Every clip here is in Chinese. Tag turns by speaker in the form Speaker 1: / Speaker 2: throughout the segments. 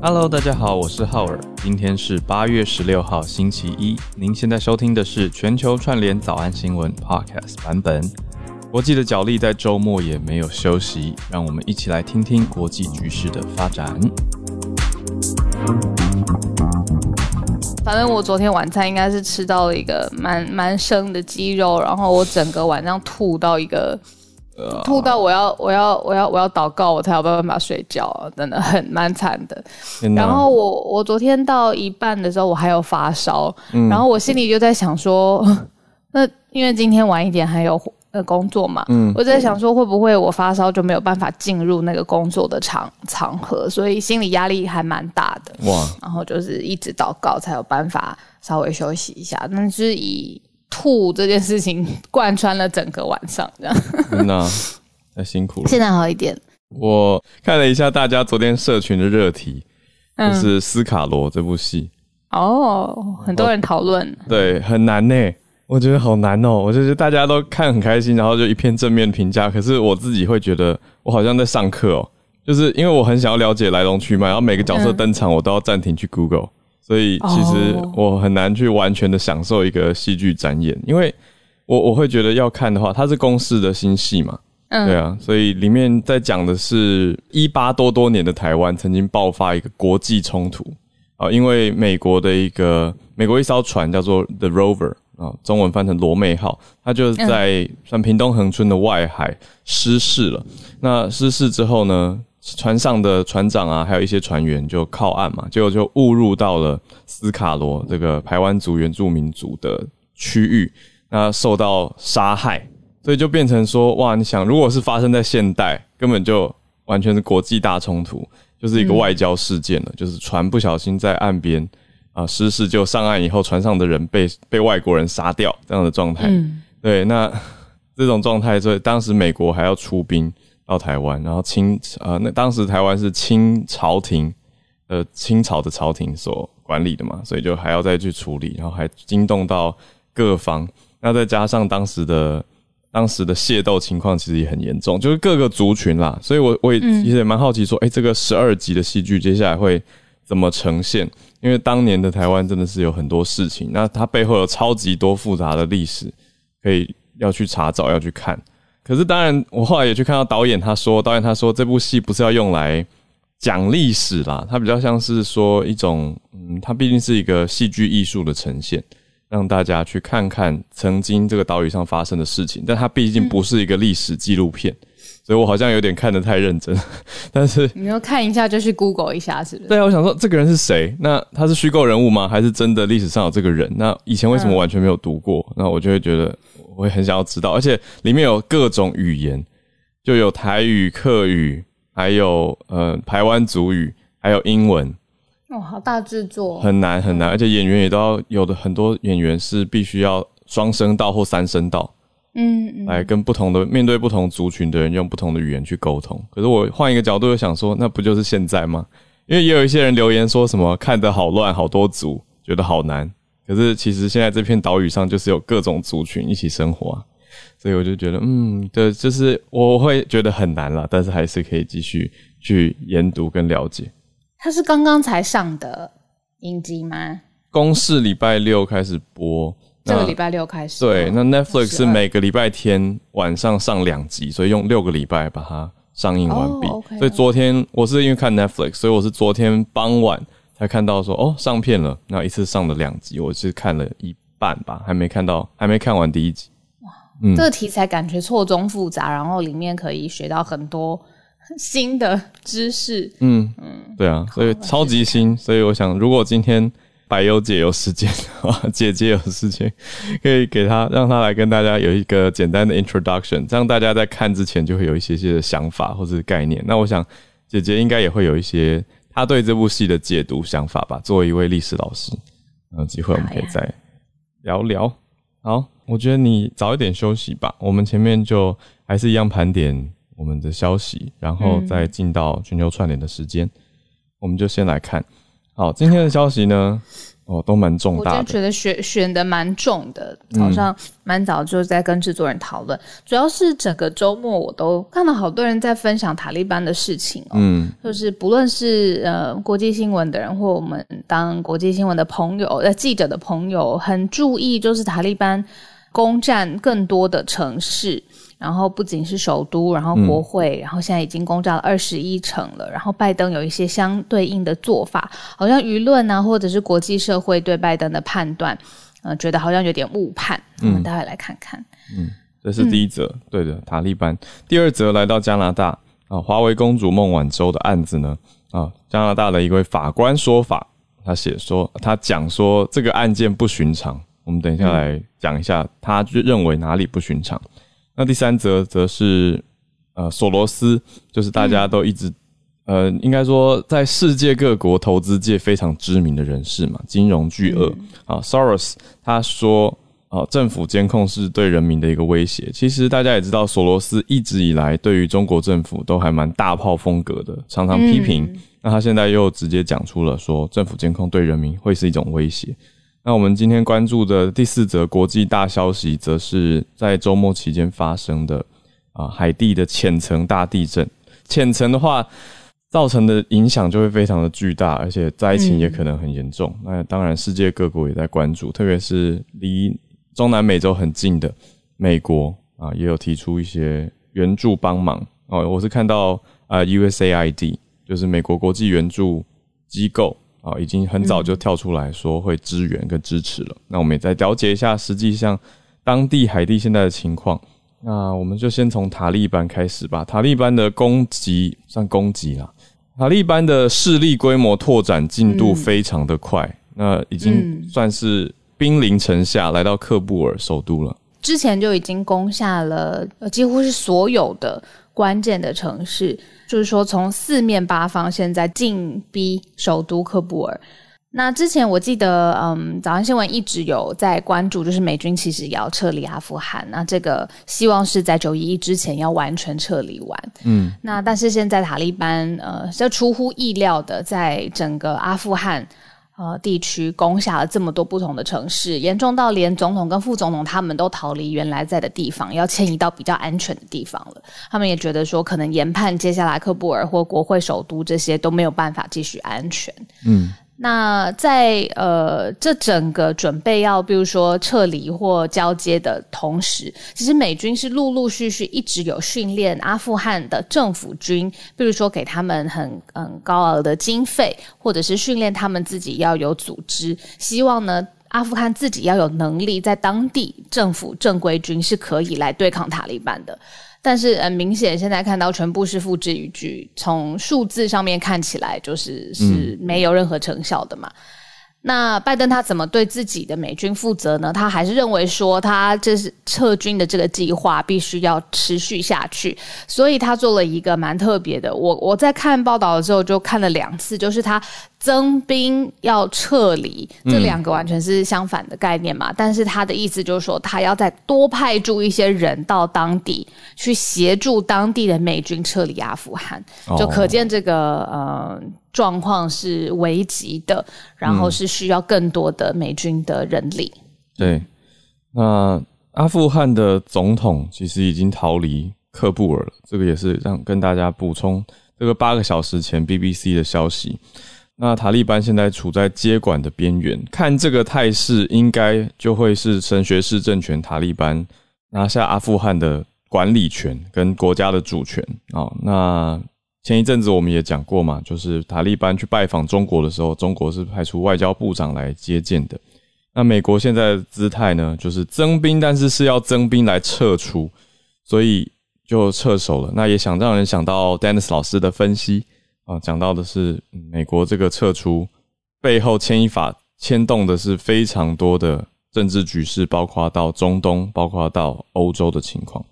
Speaker 1: Hello，大家好，我是浩尔。今天是八月十六号，星期一。您现在收听的是全球串联早安新闻 Podcast 版本。国际的角力在周末也没有休息，让我们一起来听听国际局势的发展。
Speaker 2: 反正我昨天晚餐应该是吃到了一个蛮蛮生的鸡肉，然后我整个晚上吐到一个，吐到我要我要我要我要祷告，我才有办法睡觉，真的很蛮惨的。然后我我昨天到一半的时候我还有发烧，然后我心里就在想说，那因为今天晚一点还有。呃，工作嘛，嗯，我在想说会不会我发烧就没有办法进入那个工作的场场合，所以心理压力还蛮大的。哇，然后就是一直祷告才有办法稍微休息一下，但是以吐这件事情贯穿了整个晚上，这样。
Speaker 1: 那太辛苦了。
Speaker 2: 现在好一点。
Speaker 1: 我看了一下大家昨天社群的热题，就是《斯卡罗》这部戏。
Speaker 2: 哦，很多人讨论。
Speaker 1: 对，很难呢。我觉得好难哦，我就是大家都看很开心，然后就一片正面评价。可是我自己会觉得，我好像在上课哦，就是因为我很想要了解来龙去脉，然后每个角色登场我都要暂停去 Google，所以其实我很难去完全的享受一个戏剧展演。因为我我会觉得要看的话，它是公司的新戏嘛，对啊，所以里面在讲的是一八多多年的台湾曾经爆发一个国际冲突啊，因为美国的一个美国一艘船叫做 The Rover。啊，中文翻成罗妹号，它就是在算屏东恒春的外海失事了。那失事之后呢，船上的船长啊，还有一些船员就靠岸嘛，结果就误入到了斯卡罗这个台湾族原住民族的区域，那受到杀害，所以就变成说，哇，你想，如果是发生在现代，根本就完全是国际大冲突，就是一个外交事件了，就是船不小心在岸边。啊，失事就上岸以后，船上的人被被外国人杀掉这样的状态。嗯，对，那这种状态，所以当时美国还要出兵到台湾，然后清呃，那当时台湾是清朝廷呃清朝的朝廷所管理的嘛，所以就还要再去处理，然后还惊动到各方。那再加上当时的当时的械斗情况，其实也很严重，就是各个族群啦。所以我我也其实也蛮好奇，说，哎，这个十二集的戏剧接下来会怎么呈现？因为当年的台湾真的是有很多事情，那它背后有超级多复杂的历史，可以要去查找要去看。可是当然，我后来也去看到导演他说，导演他说这部戏不是要用来讲历史啦，它比较像是说一种，嗯，它毕竟是一个戏剧艺术的呈现，让大家去看看曾经这个岛屿上发生的事情，但它毕竟不是一个历史纪录片。所以我好像有点看得太认真，但是
Speaker 2: 你要看一下就去 Google 一下，是不是？
Speaker 1: 对啊，我想说这个人是谁？那他是虚构人物吗？还是真的历史上有这个人？那以前为什么完全没有读过？那我就会觉得我会很想要知道，而且里面有各种语言，就有台语、客语，还有呃台湾族语，还有英文。
Speaker 2: 哦，好大制作，
Speaker 1: 很难很难，而且演员也都要有的很多演员是必须要双声道或三声道。嗯，来跟不同的面对不同族群的人用不同的语言去沟通。可是我换一个角度又想说，那不就是现在吗？因为也有一些人留言说什么看得好乱，好多族，觉得好难。可是其实现在这片岛屿上就是有各种族群一起生活啊，所以我就觉得，嗯，对，就是我会觉得很难了，但是还是可以继续去研读跟了解。
Speaker 2: 它是刚刚才上的影集吗？
Speaker 1: 公视礼拜六开始播。
Speaker 2: 这个礼拜六开始。
Speaker 1: 对，那 Netflix 是每个礼拜天晚上上两集，所以用六个礼拜把它上映完毕。所以昨天我是因为看 Netflix，所以我是昨天傍晚才看到说哦上片了，那一次上了两集，我是看了一半吧，还没看到，还没看完第一集。哇，
Speaker 2: 这个题材感觉错综复杂，然后里面可以学到很多新的知识。
Speaker 1: 嗯嗯，对啊，所以超级新，所以我想如果今天。白优姐有时间啊，姐姐有事情，可以给她让她来跟大家有一个简单的 introduction，这样大家在看之前就会有一些些的想法或者概念。那我想姐姐应该也会有一些她对这部戏的解读想法吧。作为一位历史老师，有机会我们可以再聊聊。好，我觉得你早一点休息吧。我们前面就还是一样盘点我们的消息，然后再进到全球串联的时间。我们就先来看。好，今天的消息呢？哦，都蛮重大的。
Speaker 2: 我觉得选选的蛮重的，早上蛮早就在跟制作人讨论。主要是整个周末我都看到好多人在分享塔利班的事情哦，嗯，就是不论是呃国际新闻的人，或我们当国际新闻的朋友、呃记者的朋友，很注意就是塔利班攻占更多的城市。然后不仅是首都，然后国会，然后现在已经攻占了二十一城了。然后拜登有一些相对应的做法，好像舆论啊，或者是国际社会对拜登的判断，呃，觉得好像有点误判。我们待会来看看。
Speaker 1: 嗯，这是第一则，对的，塔利班。第二则来到加拿大啊，华为公主孟晚舟的案子呢啊，加拿大的一位法官说法，他写说，他讲说这个案件不寻常。我们等一下来讲一下，他认为哪里不寻常。那第三则则是，呃，索罗斯，就是大家都一直，呃，应该说在世界各国投资界非常知名的人士嘛，金融巨鳄啊，Soros，他说，啊，政府监控是对人民的一个威胁。其实大家也知道，索罗斯一直以来对于中国政府都还蛮大炮风格的，常常批评。那他现在又直接讲出了说，政府监控对人民会是一种威胁。那我们今天关注的第四则国际大消息，则是在周末期间发生的啊，海地的浅层大地震。浅层的话，造成的影响就会非常的巨大，而且灾情也可能很严重。那当然，世界各国也在关注，特别是离中南美洲很近的美国啊，也有提出一些援助帮忙哦。我是看到啊，USAID 就是美国国际援助机构。啊，已经很早就跳出来说会支援跟支持了。那我们也再了解一下，实际上当地海地现在的情况。那我们就先从塔利班开始吧。塔利班的攻击算攻击啦，塔利班的势力规模拓展进度非常的快，那已经算是兵临城下，来到喀布尔首都了。
Speaker 2: 之前就已经攻下了，几乎是所有的关键的城市。就是说，从四面八方现在进逼首都喀布尔。那之前我记得，嗯，早上新闻一直有在关注，就是美军其实也要撤离阿富汗。那这个希望是在九一一之前要完全撤离完。嗯，那但是现在塔利班，呃，这出乎意料的，在整个阿富汗。呃，地区攻下了这么多不同的城市，严重到连总统跟副总统他们都逃离原来在的地方，要迁移到比较安全的地方了。他们也觉得说，可能研判接下来喀布尔或国会首都这些都没有办法继续安全。嗯。那在呃，这整个准备要，比如说撤离或交接的同时，其实美军是陆陆续续一直有训练阿富汗的政府军，比如说给他们很很高额的经费，或者是训练他们自己要有组织，希望呢阿富汗自己要有能力，在当地政府正规军是可以来对抗塔利班的。但是很明显，现在看到全部是复制一句，从数字上面看起来就是是没有任何成效的嘛。那拜登他怎么对自己的美军负责呢？他还是认为说，他这是撤军的这个计划必须要持续下去，所以他做了一个蛮特别的。我我在看报道的时候就看了两次，就是他。增兵要撤离，这两个完全是相反的概念嘛？但是他的意思就是说，他要再多派驻一些人到当地去协助当地的美军撤离阿富汗，就可见这个呃状况是危急的，然后是需要更多的美军的人力。
Speaker 1: 对，那阿富汗的总统其实已经逃离喀布尔了，这个也是让跟大家补充这个八个小时前 BBC 的消息。那塔利班现在处在接管的边缘，看这个态势，应该就会是神学式政权塔利班拿下阿富汗的管理权跟国家的主权啊。那前一阵子我们也讲过嘛，就是塔利班去拜访中国的时候，中国是派出外交部长来接见的。那美国现在的姿态呢，就是增兵，但是是要增兵来撤出，所以就撤手了。那也想让人想到 Dennis 老师的分析。啊，讲到的是美国这个撤出背后牵一发牵动的是非常多的政治局势，包括到中东，包括到欧洲的情况。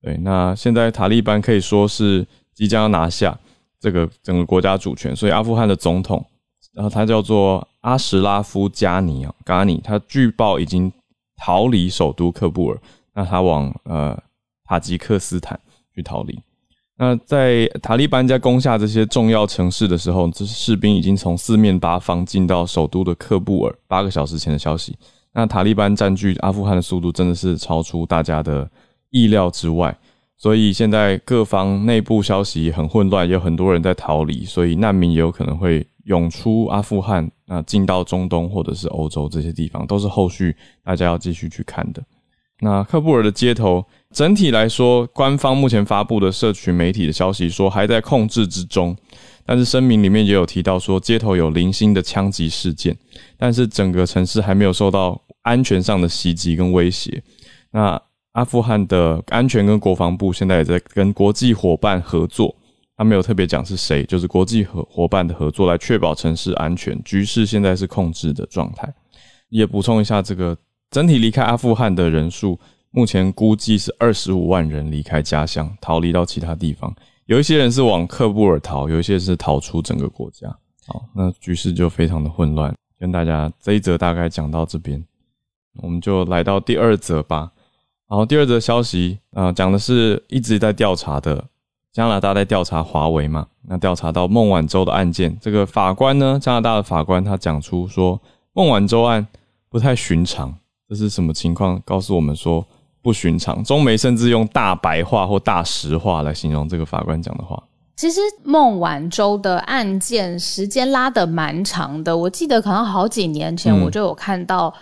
Speaker 1: 对，那现在塔利班可以说是即将要拿下这个整个国家主权，所以阿富汗的总统，然后他叫做阿什拉夫加尼啊，加尼，他据报已经逃离首都喀布尔，那他往呃塔吉克斯坦去逃离。那在塔利班在攻下这些重要城市的时候，这士兵已经从四面八方进到首都的喀布尔。八个小时前的消息，那塔利班占据阿富汗的速度真的是超出大家的意料之外。所以现在各方内部消息很混乱，有很多人在逃离，所以难民也有可能会涌出阿富汗，那进到中东或者是欧洲这些地方，都是后续大家要继续去看的。那喀布尔的街头整体来说，官方目前发布的社群媒体的消息说还在控制之中，但是声明里面也有提到说街头有零星的枪击事件，但是整个城市还没有受到安全上的袭击跟威胁。那阿富汗的安全跟国防部现在也在跟国际伙伴合作，他没有特别讲是谁，就是国际合伙伴的合作来确保城市安全，局势现在是控制的状态。也补充一下，这个整体离开阿富汗的人数，目前估计是二十五万人离开家乡，逃离到其他地方。有一些人是往喀布尔逃，有一些是逃出整个国家。好，那局势就非常的混乱。跟大家这一则大概讲到这边，我们就来到第二则吧。然后第二则消息啊，讲的是一直在调查的加拿大在调查华为嘛？那调查到孟晚舟的案件，这个法官呢，加拿大的法官他讲出说孟晚舟案不太寻常，这是什么情况？告诉我们说不寻常。中媒甚至用大白话或大实话来形容这个法官讲的话。
Speaker 2: 其实孟晚舟的案件时间拉得蛮长的，我记得可能好几年前我就有看到。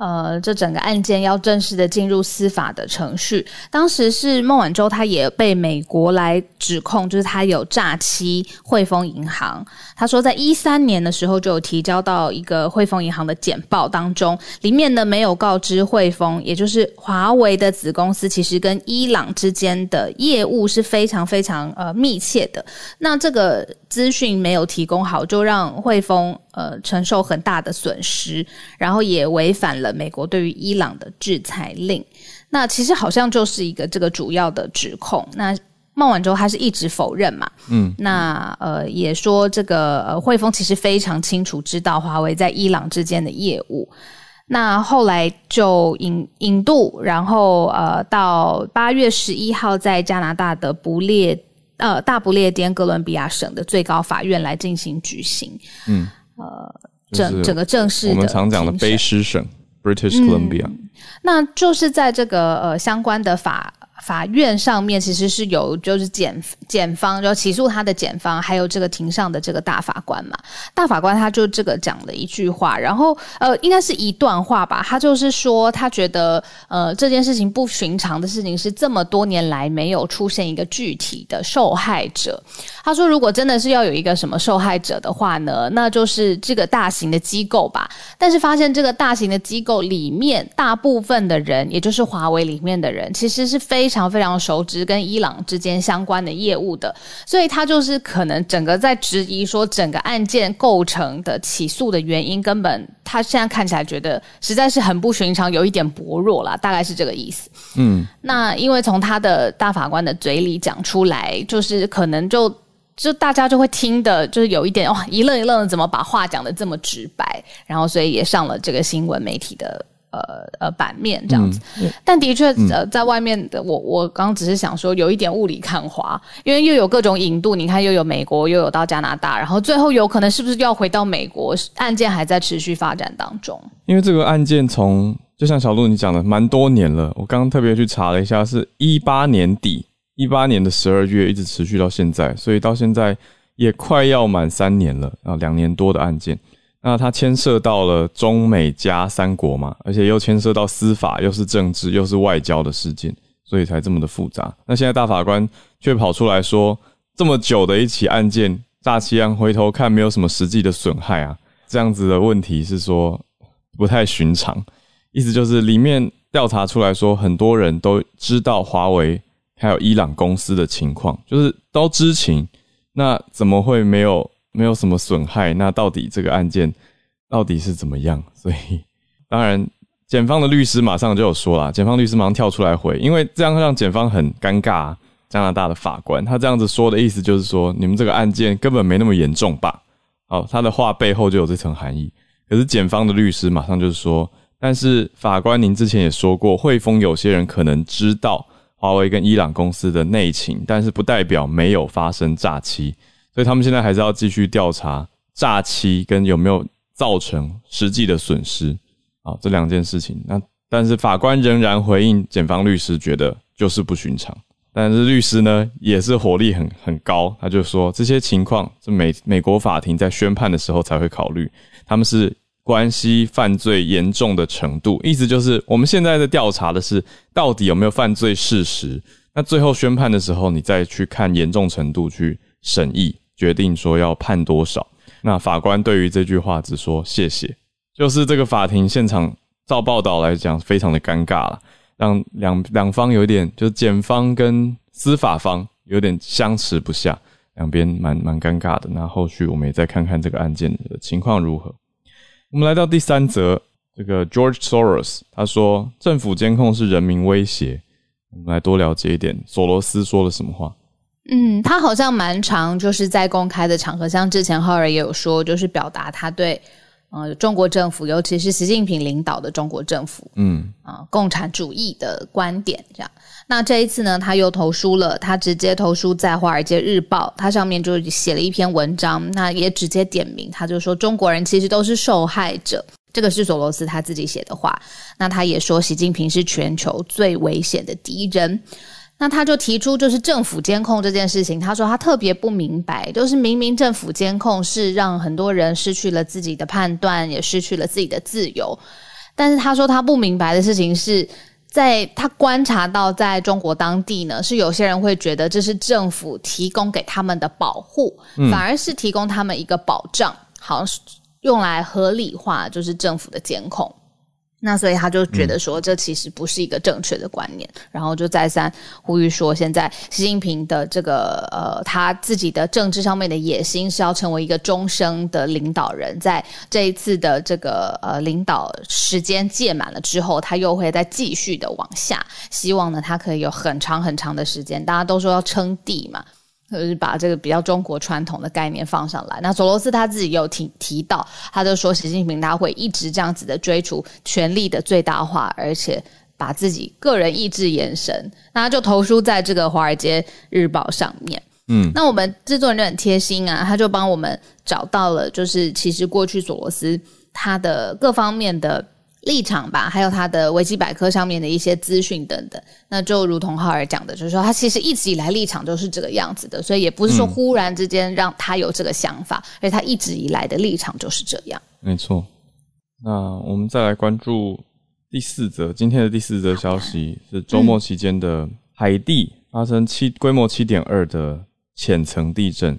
Speaker 2: 呃，这整个案件要正式的进入司法的程序。当时是孟晚舟，他也被美国来指控，就是他有诈欺汇丰银行。他说，在一三年的时候就有提交到一个汇丰银行的简报当中，里面呢没有告知汇丰，也就是华为的子公司，其实跟伊朗之间的业务是非常非常呃密切的。那这个资讯没有提供好，就让汇丰。呃，承受很大的损失，然后也违反了美国对于伊朗的制裁令。那其实好像就是一个这个主要的指控。那孟晚舟他是一直否认嘛？嗯，那呃也说这个呃汇丰其实非常清楚知道华为在伊朗之间的业务。那后来就引引渡，然后呃到八月十一号在加拿大的不列呃大不列颠哥伦比亚省的最高法院来进行举行。嗯。呃，整整个正式
Speaker 1: 我们常讲的卑诗省 （British Columbia），
Speaker 2: 那就是在这个呃相关的法。法院上面其实是有，就是检检方就起诉他的检方，还有这个庭上的这个大法官嘛。大法官他就这个讲了一句话，然后呃，应该是一段话吧。他就是说，他觉得呃这件事情不寻常的事情是这么多年来没有出现一个具体的受害者。他说，如果真的是要有一个什么受害者的话呢，那就是这个大型的机构吧。但是发现这个大型的机构里面大部分的人，也就是华为里面的人，其实是非常非常熟知跟伊朗之间相关的业务的，所以他就是可能整个在质疑说整个案件构成的起诉的原因，根本他现在看起来觉得实在是很不寻常，有一点薄弱啦，大概是这个意思。嗯，那因为从他的大法官的嘴里讲出来，就是可能就就大家就会听的，就是有一点哇一愣一愣的，怎么把话讲的这么直白，然后所以也上了这个新闻媒体的。呃呃，版面这样子，但的确呃，在外面的我，我刚刚只是想说，有一点雾里看花，因为又有各种引渡，你看又有美国，又有到加拿大，然后最后有可能是不是要回到美国？案件还在持续发展当中。
Speaker 1: 因为这个案件从就像小鹿你讲的，蛮多年了。我刚刚特别去查了一下，是一八年底，一八年的十二月一直持续到现在，所以到现在也快要满三年了啊，两年多的案件。那它牵涉到了中美加三国嘛，而且又牵涉到司法，又是政治，又是外交的事件，所以才这么的复杂。那现在大法官却跑出来说，这么久的一起案件，诈欺案，回头看没有什么实际的损害啊，这样子的问题是说不太寻常。意思就是里面调查出来说，很多人都知道华为还有伊朗公司的情况，就是都知情，那怎么会没有？没有什么损害，那到底这个案件到底是怎么样？所以，当然，检方的律师马上就有说了，检方律师马上跳出来回，因为这样让检方很尴尬。加拿大的法官他这样子说的意思就是说，你们这个案件根本没那么严重吧？好，他的话背后就有这层含义。可是检方的律师马上就是说，但是法官您之前也说过，汇丰有些人可能知道华为跟伊朗公司的内情，但是不代表没有发生诈欺，所以他们现在还是要继续调查诈欺跟有没有造成实际的损失啊这两件事情。那但是法官仍然回应检方律师，觉得就是不寻常。但是律师呢也是火力很很高，他就说这些情况是美美国法庭在宣判的时候才会考虑，他们是。关系犯罪严重的程度，意思就是我们现在在调查的是到底有没有犯罪事实。那最后宣判的时候，你再去看严重程度去审议，决定说要判多少。那法官对于这句话只说谢谢，就是这个法庭现场照报道来讲非常的尴尬了，让两两方有点就是检方跟司法方有点相持不下，两边蛮蛮尴尬的。那后续我们也再看看这个案件的情况如何。我们来到第三则，这个 George Soros 他说政府监控是人民威胁。我们来多了解一点，索罗斯说了什么话？
Speaker 2: 嗯，他好像蛮常，就是在公开的场合，像之前浩尔也有说，就是表达他对。呃，中国政府，尤其是习近平领导的中国政府，嗯，啊，共产主义的观点这样。那这一次呢，他又投书了，他直接投书在《华尔街日报》，他上面就写了一篇文章，那也直接点名，他就说中国人其实都是受害者。这个是索罗斯他自己写的话。那他也说，习近平是全球最危险的敌人。那他就提出，就是政府监控这件事情。他说他特别不明白，就是明明政府监控是让很多人失去了自己的判断，也失去了自己的自由。但是他说他不明白的事情是在他观察到，在中国当地呢，是有些人会觉得这是政府提供给他们的保护，反而是提供他们一个保障，好像是用来合理化就是政府的监控。那所以他就觉得说，这其实不是一个正确的观念，然后就再三呼吁说，现在习近平的这个呃他自己的政治上面的野心是要成为一个终生的领导人，在这一次的这个呃领导时间届满了之后，他又会再继续的往下，希望呢他可以有很长很长的时间，大家都说要称帝嘛。就是把这个比较中国传统的概念放上来。那索罗斯他自己有提提到，他就说习近平他会一直这样子的追逐权力的最大化，而且把自己个人意志延伸。那他就投书在这个《华尔街日报》上面。嗯，那我们制作人就很贴心啊，他就帮我们找到了，就是其实过去索罗斯他的各方面的。立场吧，还有他的维基百科上面的一些资讯等等，那就如同浩尔讲的，就是说他其实一直以来立场都是这个样子的，所以也不是说忽然之间让他有这个想法，而他一直以来的立场就是这样。
Speaker 1: 没错。那我们再来关注第四则，今天的第四则消息是周末期间的海地发生七规模七点二的浅层地震，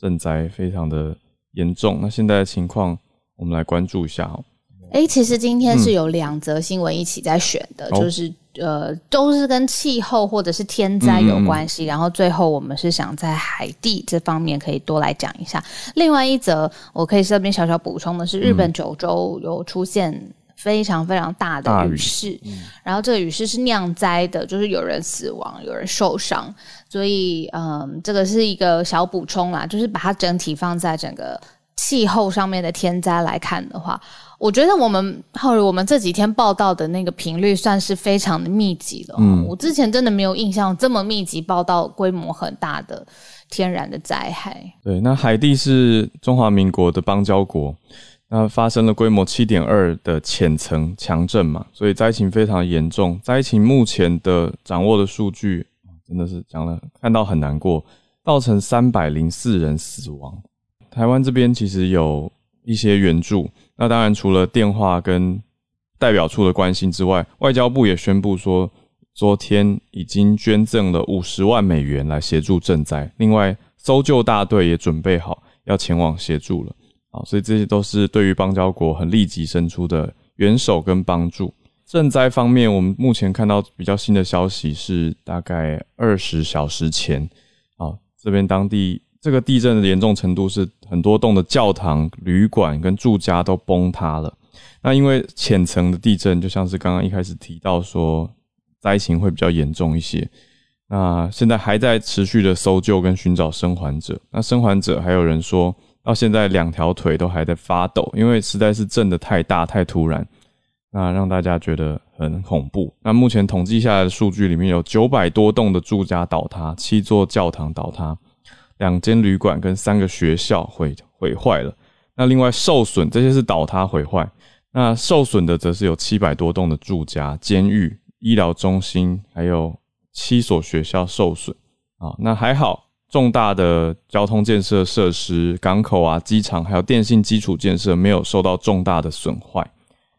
Speaker 1: 震灾非常的严重。那现在的情况，我们来关注一下哦。
Speaker 2: 哎，其实今天是有两则新闻一起在选的，就是呃，都是跟气候或者是天灾有关系。然后最后我们是想在海地这方面可以多来讲一下。另外一则我可以这边小小补充的是，日本九州有出现非常非常大的雨势，然后这个雨势是酿灾的，就是有人死亡，有人受伤。所以嗯，这个是一个小补充啦，就是把它整体放在整个气候上面的天灾来看的话。我觉得我们后我们这几天报道的那个频率算是非常的密集了。嗯，我之前真的没有印象这么密集报道规模很大的天然的灾害。
Speaker 1: 对，那海地是中华民国的邦交国，那发生了规模七点二的浅层强震嘛，所以灾情非常严重。灾情目前的掌握的数据真的是讲了，看到很难过，造成三百零四人死亡。台湾这边其实有一些援助。那当然，除了电话跟代表处的关心之外，外交部也宣布说，昨天已经捐赠了五十万美元来协助赈灾。另外，搜救大队也准备好要前往协助了。啊，所以这些都是对于邦交国很立即伸出的援手跟帮助。赈灾方面，我们目前看到比较新的消息是，大概二十小时前，啊，这边当地。这个地震的严重程度是很多栋的教堂、旅馆跟住家都崩塌了。那因为浅层的地震，就像是刚刚一开始提到说，灾情会比较严重一些。那现在还在持续的搜救跟寻找生还者。那生还者还有人说到现在两条腿都还在发抖，因为实在是震的太大太突然，那让大家觉得很恐怖。那目前统计下来的数据里面有九百多栋的住家倒塌，七座教堂倒塌，两间旅馆跟三个学校毁毁坏了。那另外受损这些是倒塌毁坏，那受损的则是有七百多栋的住家、监狱、医疗中心，还有七所学校受损啊。那还好，重大的交通建设设施、港口啊、机场，还有电信基础建设没有受到重大的损坏。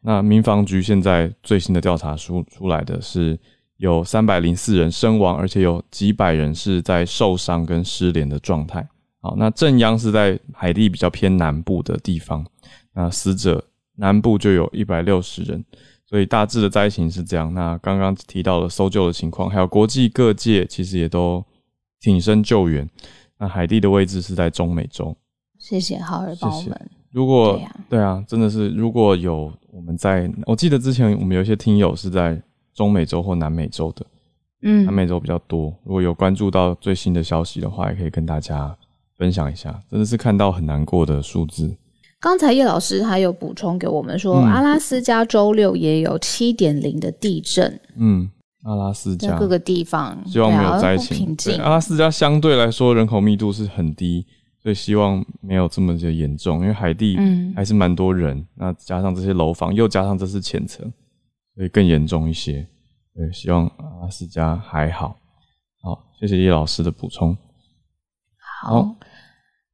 Speaker 1: 那民防局现在最新的调查出出来的是有三百零四人身亡，而且有几百人是在受伤跟失联的状态。好，那正央是在海地比较偏南部的地方，那死者南部就有一百六十人，所以大致的灾情是这样。那刚刚提到了搜救的情况，还有国际各界其实也都挺身救援。那海地的位置是在中美洲。
Speaker 2: 谢谢浩尔帮我们。
Speaker 1: 如果对啊，真的是如果有我们在，我记得之前我们有一些听友是在中美洲或南美洲的，嗯，南美洲比较多。如果有关注到最新的消息的话，也可以跟大家。分享一下，真的是看到很难过的数字。
Speaker 2: 刚才叶老师还有补充给我们说，阿拉斯加周六也有七点零的地震。
Speaker 1: 嗯，阿拉斯加
Speaker 2: 各个地方
Speaker 1: 希望没有灾情。阿拉斯加相对来说人口密度是很低，所以希望没有这么的严重。因为海地还是蛮多人，那加上这些楼房，又加上这是浅层，所以更严重一些。对，希望阿斯加还好。好，谢谢叶老师的补充。
Speaker 2: 好，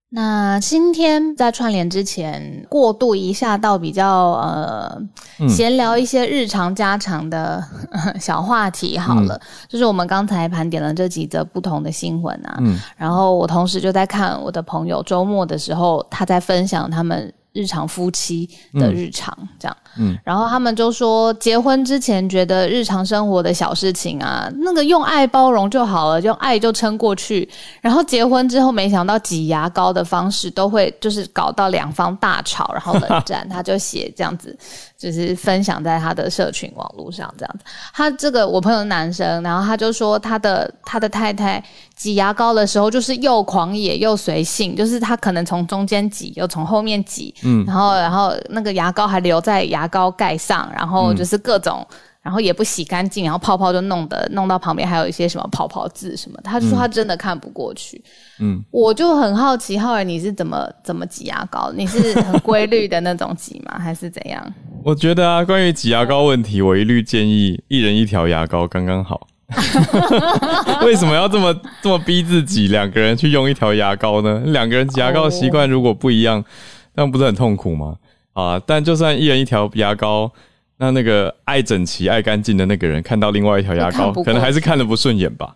Speaker 2: 那今天在串联之前，过渡一下到比较呃闲聊一些日常家常的小话题好了。就是我们刚才盘点了这几则不同的新闻啊，然后我同时就在看我的朋友周末的时候，他在分享他们。日常夫妻的日常这样，嗯，然后他们就说，结婚之前觉得日常生活的小事情啊，那个用爱包容就好了，用爱就撑过去。然后结婚之后，没想到挤牙膏的方式都会就是搞到两方大吵，然后冷战。他就写这样子。就是分享在他的社群网络上这样子，他这个我朋友男生，然后他就说他的他的太太挤牙膏的时候，就是又狂野又随性，就是他可能从中间挤，又从后面挤，嗯，然后然后那个牙膏还留在牙膏盖上，然后就是各种。然后也不洗干净，然后泡泡就弄得弄到旁边还有一些什么泡泡渍什么，他就说他真的看不过去。嗯，我就很好奇，浩然你是怎么怎么挤牙膏？你是很规律的那种挤吗？还是怎样？
Speaker 1: 我觉得啊，关于挤牙膏问题，我一律建议一人一条牙膏刚刚好。为什么要这么这么逼自己两个人去用一条牙膏呢？两个人挤牙膏的习惯如果不一样，那不是很痛苦吗？啊，但就算一人一条牙膏。那那个爱整齐、爱干净的那个人，看到另外一条牙膏，可能还是看的不顺眼吧？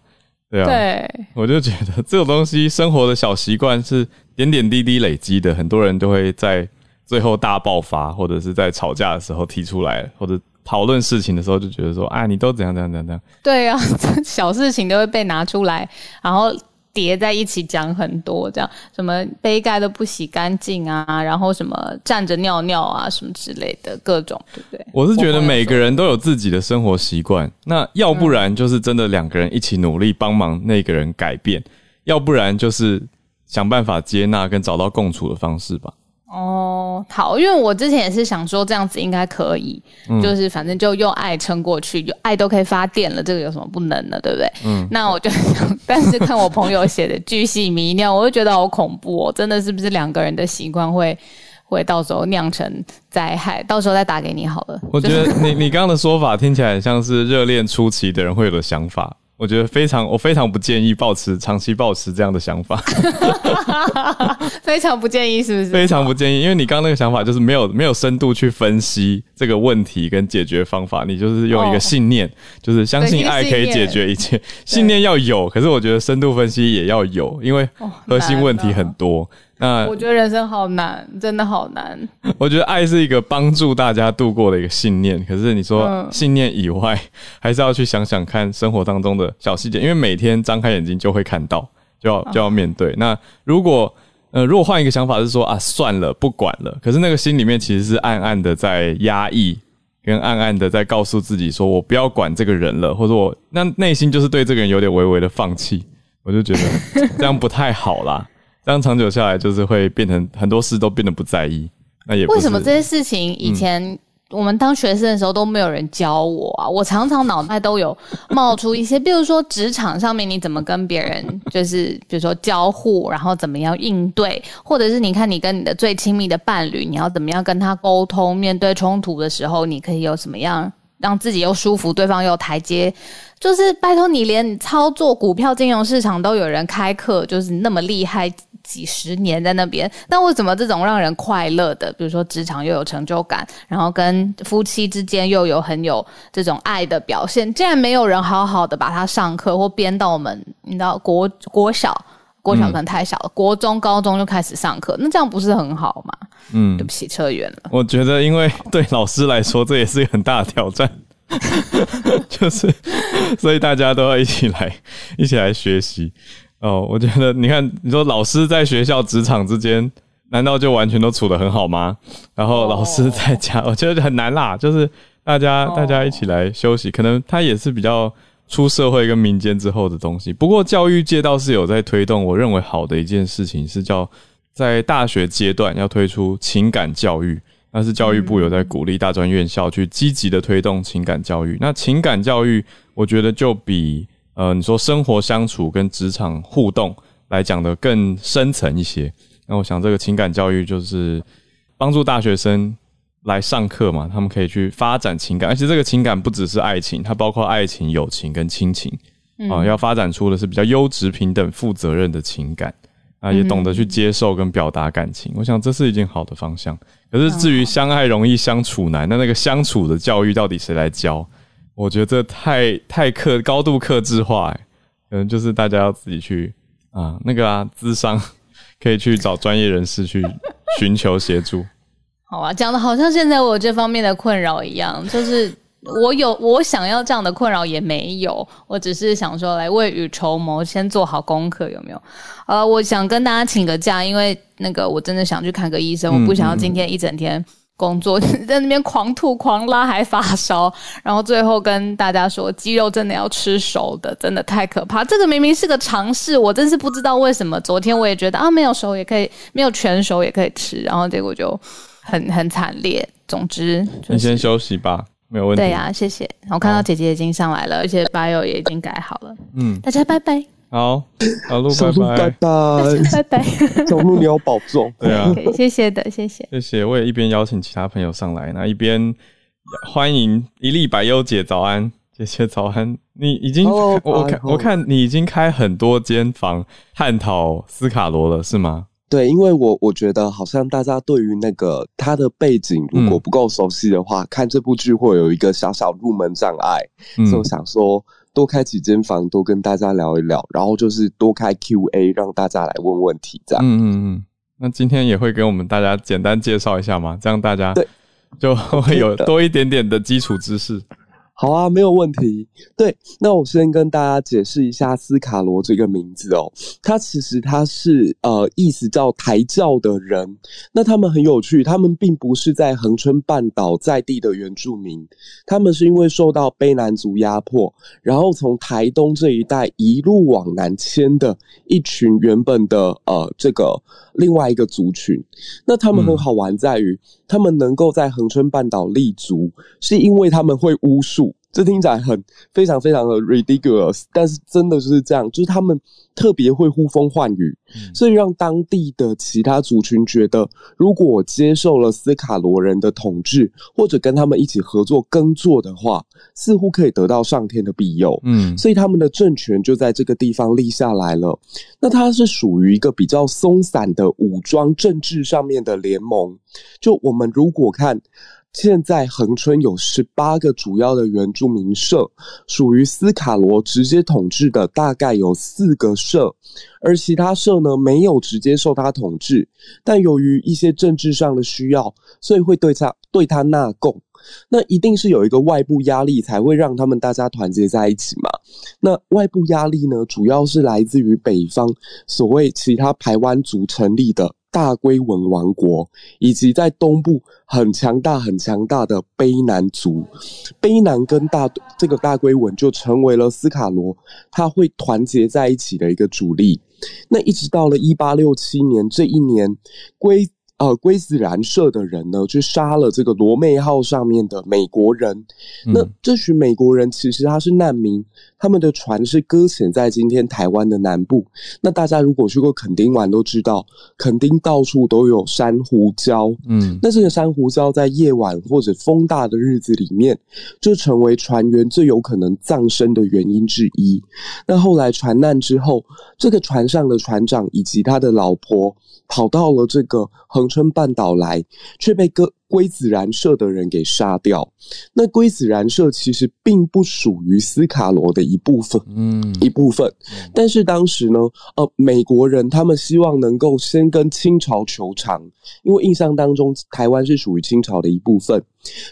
Speaker 1: 对啊，
Speaker 2: 对，
Speaker 1: 我就觉得这种东西，生活的小习惯是点点滴滴累积的，很多人都会在最后大爆发，或者是在吵架的时候提出来，或者讨论事情的时候就觉得说，啊，你都怎样怎样怎样？
Speaker 2: 对啊，小事情都会被拿出来，然后。叠在一起讲很多，这样什么杯盖都不洗干净啊，然后什么站着尿尿啊，什么之类的各种，对不对？
Speaker 1: 我是觉得每个人都有自己的生活习惯，那要不然就是真的两个人一起努力帮忙那个人改变，要不然就是想办法接纳跟找到共处的方式吧。
Speaker 2: 哦，好，因为我之前也是想说这样子应该可以，就是反正就用爱撑过去，就爱都可以发电了，这个有什么不能的，对不对？嗯，那我就，但是看我朋友写的巨细迷尿，我就觉得好恐怖哦，真的是不是两个人的习惯会会到时候酿成灾害？到时候再打给你好了。
Speaker 1: 我觉得你你刚刚的说法听起来很像是热恋初期的人会有的想法。我觉得非常，我非常不建议保持长期保持这样的想法，
Speaker 2: 非常不建议，是不是？
Speaker 1: 非常不建议，因为你刚刚那个想法就是没有没有深度去分析这个问题跟解决方法，你就是用一个信念，就是相信爱可以解决一切，信念。要有，可是我觉得深度分析也要有，因为核心问题很多。那
Speaker 2: 我觉得人生好难，真的好难。
Speaker 1: 我觉得爱是一个帮助大家度过的一个信念，可是你说信念以外，还是要去想想看生活当中的小细节，因为每天张开眼睛就会看到，就要就要面对。那如果呃，如果换一个想法是说啊，算了，不管了，可是那个心里面其实是暗暗的在压抑，跟暗暗的在告诉自己说，我不要管这个人了，或者我那内心就是对这个人有点微微的放弃，我就觉得 这样不太好啦。这样长久下来，就是会变成很多事都变得不在意。那也
Speaker 2: 为什么这些事情以前我们当学生的时候都没有人教我啊，我常常脑袋都有冒出一些，比如说职场上面你怎么跟别人，就是比如说交互，然后怎么样应对，或者是你看你跟你的最亲密的伴侣，你要怎么样跟他沟通，面对冲突的时候，你可以有什么样让自己又舒服，对方又有台阶，就是拜托你连操作股票金融市场都有人开课，就是那么厉害。几十年在那边，那为什么这种让人快乐的，比如说职场又有成就感，然后跟夫妻之间又有很有这种爱的表现，竟然没有人好好的把它上课或编到我们，你知道国国小国小可能太小了，国中高中就开始上课，那这样不是很好吗？嗯，对不起，扯远了。
Speaker 1: 我觉得，因为对老师来说，这也是很大的挑战，就是所以大家都要一起来，一起来学习。哦，我觉得你看，你说老师在学校、职场之间，难道就完全都处得很好吗？然后老师在家，我觉得很难啦。就是大家大家一起来休息，可能他也是比较出社会跟民间之后的东西。不过教育界倒是有在推动，我认为好的一件事情是叫在大学阶段要推出情感教育，那是教育部有在鼓励大专院校去积极的推动情感教育。那情感教育，我觉得就比。呃，你说生活相处跟职场互动来讲的更深层一些，那我想这个情感教育就是帮助大学生来上课嘛，他们可以去发展情感，而且这个情感不只是爱情，它包括爱情、友情跟亲情啊，要发展出的是比较优质、平等、负责任的情感啊，也懂得去接受跟表达感情。我想这是一件好的方向。可是至于相爱容易相处难，那那个相处的教育到底谁来教？我觉得这太太克高度克制化，哎，可能就是大家要自己去啊，那个啊，智商 可以去找专业人士去寻求协助。
Speaker 2: 好啊，讲的好像现在我有这方面的困扰一样，就是我有我想要这样的困扰也没有，我只是想说来未雨绸缪，先做好功课有没有？呃，我想跟大家请个假，因为那个我真的想去看个医生，我不想要今天一整天。工作 在那边狂吐狂拉还发烧，然后最后跟大家说鸡肉真的要吃熟的，真的太可怕。这个明明是个尝试，我真是不知道为什么。昨天我也觉得啊，没有熟也可以，没有全熟也可以吃，然后结果就很很惨烈。总之，
Speaker 1: 你先休息吧，没有问题。
Speaker 2: 对呀，谢谢。我看到姐姐已经上来了，而且 bio 也已经改好了。嗯，大家拜拜。
Speaker 1: 好，好路
Speaker 3: 拜拜，
Speaker 2: 拜拜，
Speaker 3: 小路你要保重。
Speaker 1: 对啊，
Speaker 2: 谢谢的，谢谢，
Speaker 1: 谢谢。我也一边邀请其他朋友上来，那一边欢迎一粒白优姐早安，姐姐早安。你已经我看我看你已经开很多间房探讨斯卡罗了，是吗？
Speaker 3: 对，因为我我觉得好像大家对于那个他的背景如果不够熟悉的话，看这部剧会有一个小小入门障碍，所以我想说。多开几间房，多跟大家聊一聊，然后就是多开 Q&A，让大家来问问题，这样。嗯嗯
Speaker 1: 嗯。那今天也会给我们大家简单介绍一下嘛？这样大家对就 会有多一点点的基础知识。
Speaker 3: 好啊，没有问题。对，那我先跟大家解释一下斯卡罗这个名字哦。他其实他是呃，意思叫抬轿的人。那他们很有趣，他们并不是在恒春半岛在地的原住民，他们是因为受到卑南族压迫，然后从台东这一带一路往南迁的一群原本的呃这个另外一个族群。那他们很好玩，在于他们能够在恒春半岛立足，是因为他们会巫术。这听起来很非常非常的 ridiculous，但是真的就是这样，就是他们特别会呼风唤雨，所以让当地的其他族群觉得，如果我接受了斯卡罗人的统治，或者跟他们一起合作耕作的话，似乎可以得到上天的庇佑。嗯，所以他们的政权就在这个地方立下来了。那它是属于一个比较松散的武装政治上面的联盟。就我们如果看。现在恒春有十八个主要的原住民社，属于斯卡罗直接统治的大概有四个社，而其他社呢没有直接受他统治，但由于一些政治上的需要，所以会对他对他纳贡。那一定是有一个外部压力才会让他们大家团结在一起嘛？那外部压力呢，主要是来自于北方所谓其他排湾族成立的。大龟文王国，以及在东部很强大、很强大的卑南族，卑南跟大这个大龟文就成为了斯卡罗他会团结在一起的一个主力。那一直到了一八六七年这一年，龟呃龟子然社的人呢，去杀了这个罗妹号上面的美国人。那这群美国人其实他是难民，他们的船是搁浅在今天台湾的南部。那大家如果去过垦丁玩，都知道垦丁到处都有珊瑚礁。嗯，那这个珊瑚礁在夜晚或者风大的日子里面，就成为船员最有可能葬身的原因之一。那后来船难之后，这个船上的船长以及他的老婆跑到了这个恒春半岛来，却被割。龟子燃社的人给杀掉，那龟子燃社其实并不属于斯卡罗的一部分，嗯，一部分。但是当时呢，呃，美国人他们希望能够先跟清朝求偿，因为印象当中台湾是属于清朝的一部分，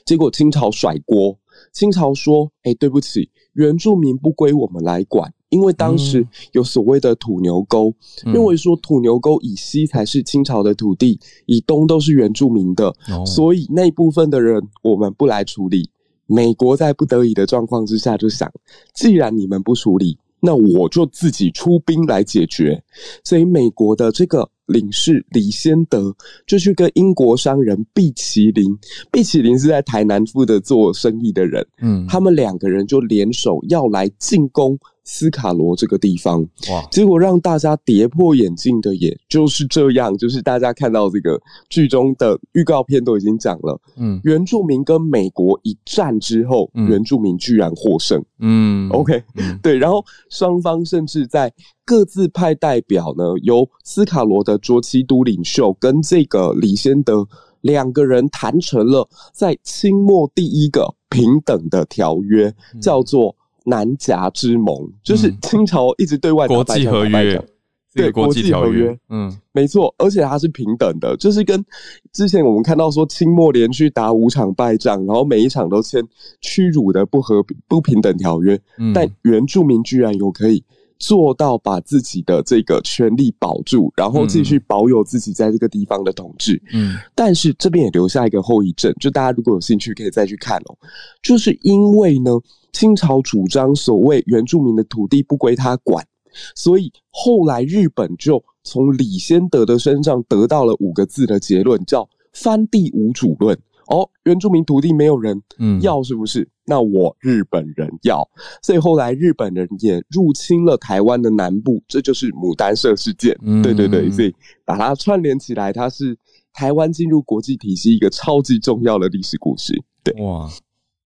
Speaker 3: 结果清朝甩锅，清朝说：“哎，对不起，原住民不归我们来管。”因为当时有所谓的土牛沟，认为说土牛沟以西才是清朝的土地，以东都是原住民的，所以那部分的人我们不来处理。美国在不得已的状况之下，就想，既然你们不处理，那我就自己出兵来解决。所以美国的这个领事李先德就去跟英国商人毕奇林，毕奇林是在台南负责做生意的人，嗯，他们两个人就联手要来进攻。斯卡罗这个地方，哇！结果让大家跌破眼镜的，也就是这样，就是大家看到这个剧中的预告片都已经讲了，嗯，原住民跟美国一战之后，原住民居然获胜，嗯，OK，对，然后双方甚至在各自派代表呢，由斯卡罗的卓奇都领袖跟这个李先德两个人谈成了在清末第一个平等的条约，叫做。南夹之盟就是清朝一直对外
Speaker 1: 国际合约，
Speaker 3: 对国际条约，嗯，没错，而且它是平等的，就是跟之前我们看到说清末连续打五场败仗，然后每一场都签屈辱的不和不平等条约，但原住民居然有可以做到把自己的这个权利保住，然后继续保有自己在这个地方的统治，嗯，但是这边也留下一个后遗症，就大家如果有兴趣可以再去看哦，就是因为呢。清朝主张所谓原住民的土地不归他管，所以后来日本就从李先德的身上得到了五个字的结论，叫“翻地无主论”。哦，原住民土地没有人要，是不是？那我日本人要。所以后来日本人也入侵了台湾的南部，这就是牡丹社事件。对对对，所以把它串联起来，它是台湾进入国际体系一个超级重要的历史故事。对，哇。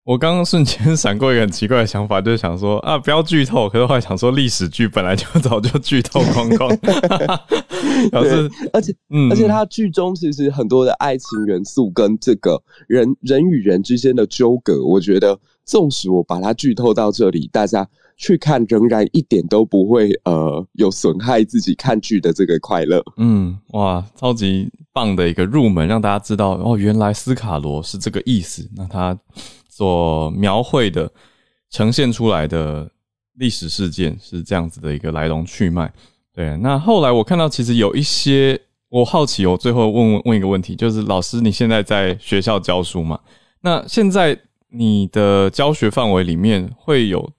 Speaker 1: 我刚刚瞬间闪过一个很奇怪的想法，就是想说啊，不要剧透。可是后来想说，历史剧本来就早就剧透光光。
Speaker 3: 表示，而且，嗯，而且它剧中其实很多的爱情元素跟这个人人与人之间的纠葛，我觉得，纵使我把它剧透到这里，大家去看仍然一点都不会呃有损害自己看剧的这个快乐。
Speaker 1: 嗯，哇，超级棒的一个入门，让大家知道哦，原来斯卡罗是这个意思。那他。所描绘的、呈现出来的历史事件是这样子的一个来龙去脉。对，那后来我看到，其实有一些我好奇，我最后问问问一个问题，就是老师，你现在在学校教书嘛？那现在你的教学范围里面会有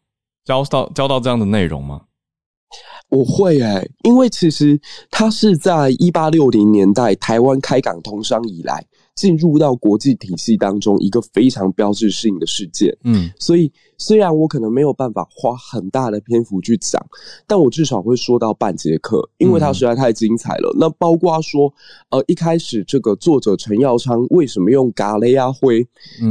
Speaker 1: 教到教到这样的内容吗？
Speaker 3: 我会诶，因为其实它是在一八六零年代台湾开港通商以来。进入到国际体系当中，一个非常标志性的事件。嗯，所以虽然我可能没有办法花很大的篇幅去讲，但我至少会说到半节课，因为它实在太精彩了。那包括说，呃，一开始这个作者陈耀昌为什么用嘎雷亚灰？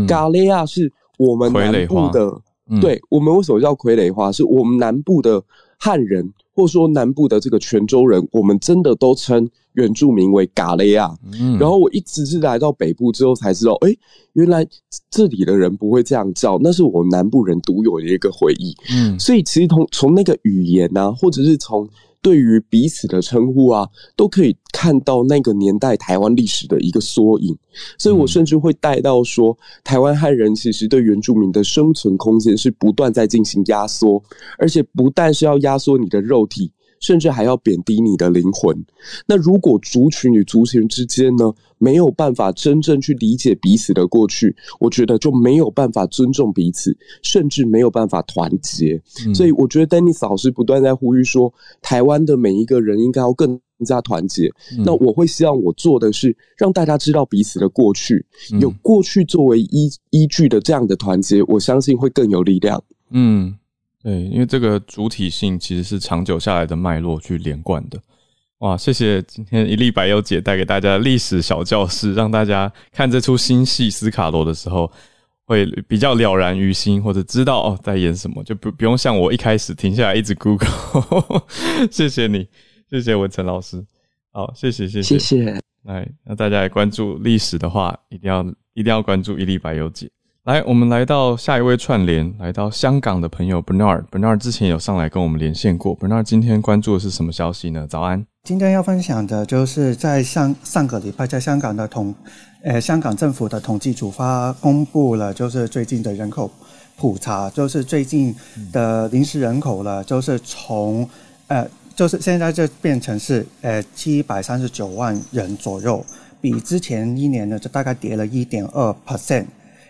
Speaker 3: 嘎雷亚是我们南部的，对我们为什么叫傀儡花？是我们南部的汉人，或者说南部的这个泉州人，我们真的都称。原住民为嘎雷亚，然后我一直是来到北部之后才知道，哎，原来这里的人不会这样叫，那是我南部人独有的一个回忆。嗯，所以其实从从那个语言啊，或者是从对于彼此的称呼啊，都可以看到那个年代台湾历史的一个缩影。所以我甚至会带到说，台湾汉人其实对原住民的生存空间是不断在进行压缩，而且不但是要压缩你的肉体。甚至还要贬低你的灵魂。那如果族群与族群之间呢，没有办法真正去理解彼此的过去，我觉得就没有办法尊重彼此，甚至没有办法团结。所以，我觉得丹尼斯老师不断在呼吁说，台湾的每一个人应该要更加团结。那我会希望我做的是让大家知道彼此的过去，有过去作为依依据的这样的团结，我相信会更有力量。
Speaker 1: 嗯，对，因为这个主体性其实是长久下来的脉络去连贯的。哇，谢谢今天一粒白油姐带给大家历史小教室，让大家看这出新戏斯卡罗的时候。会比较了然于心，或者知道哦在演什么，就不不用像我一开始停下来一直 Google。谢谢你，谢谢文成老师。好，谢谢谢
Speaker 3: 谢谢谢。
Speaker 1: 来，那大家来关注历史的话，一定要一定要关注伊丽白油姐。来，我们来到下一位串联，来到香港的朋友 Bernard。Bernard 之前有上来跟我们连线过。Bernard 今天关注的是什么消息呢？早安。
Speaker 4: 今天要分享的就是在上上个礼拜在香港的统。呃，香港政府的统计处发公布了，就是最近的人口普查，就是最近的临时人口了，就是从呃，就是现在就变成是呃七百三十九万人左右，比之前一年呢就大概跌了一点二 percent，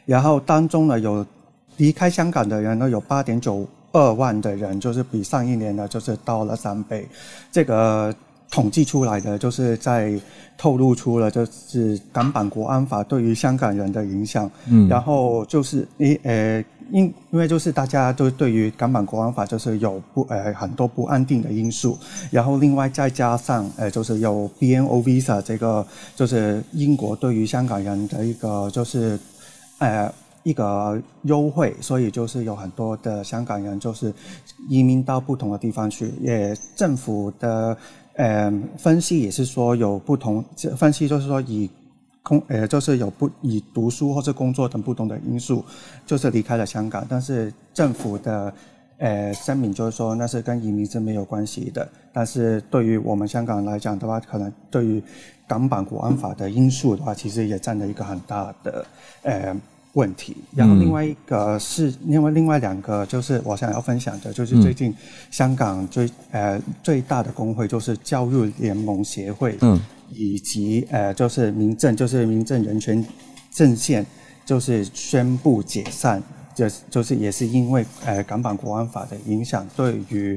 Speaker 4: 然后当中呢有离开香港的人呢有八点九二万的人，就是比上一年呢就是到了三倍，这个。统计出来的就是在透露出了就是港版国安法对于香港人的影响，嗯，然后就是你呃因因为就是大家都对于港版国安法就是有不呃很多不安定的因素，然后另外再加上呃就是有 BNO visa 这个就是英国对于香港人的一个就是呃一个优惠，所以就是有很多的香港人就是移民到不同的地方去，也政府的。呃，分析也是说有不同，分析就是说以工呃，就是有不以读书或者工作等不同的因素，就是离开了香港。但是政府的呃声明就是说那是跟移民是没有关系的。但是对于我们香港来讲的话，可能对于港版国安法的因素的话，其实也占了一个很大的呃。问题，然后另外一个是，另外另外两个就是我想要分享的，就是最近香港最呃最大的工会就是教育联盟协会，嗯，以及呃就是民政就是民政人权阵线，就是宣布解散，就就是也是因为呃港版国安法的影响，对于。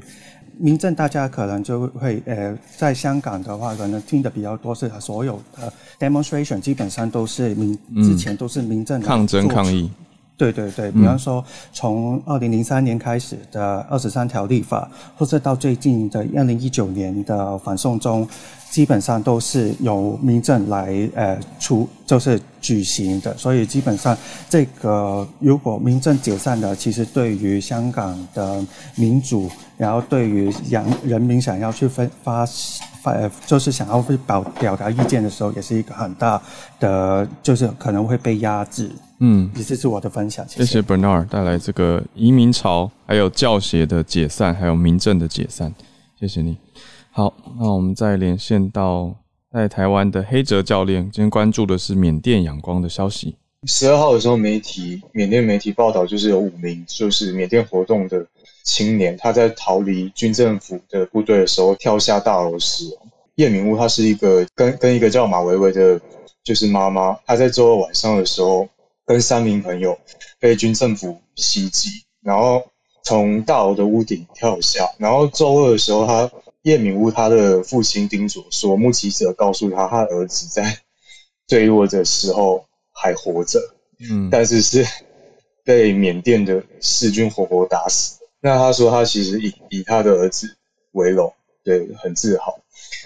Speaker 4: 民政大家可能就会呃，在香港的话，可能听的比较多是所有的 demonstration 基本上都是民之前都是民政
Speaker 1: 抗争抗议。
Speaker 4: 对对对，比方说从二零零三年开始的二十三条立法，或者到最近的二零一九年的反送中。基本上都是由民政来呃出，就是举行的，所以基本上这个如果民政解散了，其实对于香港的民主，然后对于人人民想要去分发发，就是想要去表表达意见的时候，也是一个很大的，就是可能会被压制。嗯，这是我的分享。谢
Speaker 1: 谢 Bernard 带来这个移民潮，还有教协的解散，还有民政的解散。谢谢你。好，那我们再连线到在台湾的黑哲教练，今天关注的是缅甸仰光的消息。
Speaker 5: 十二号的时候，媒体缅甸媒体报道，就是有五名就是缅甸活动的青年，他在逃离军政府的部队的时候跳下大楼死亡。叶明屋他是一个跟跟一个叫马维维的，就是妈妈，他在周二晚上的时候跟三名朋友被军政府袭击，然后从大楼的屋顶跳下，然后周二的时候他。叶敏屋他的父亲叮嘱说，目击者告诉他，他儿子在坠落的时候还活着，嗯，但是是被缅甸的士军活活打死。那他说，他其实以以他的儿子为荣，对，很自豪。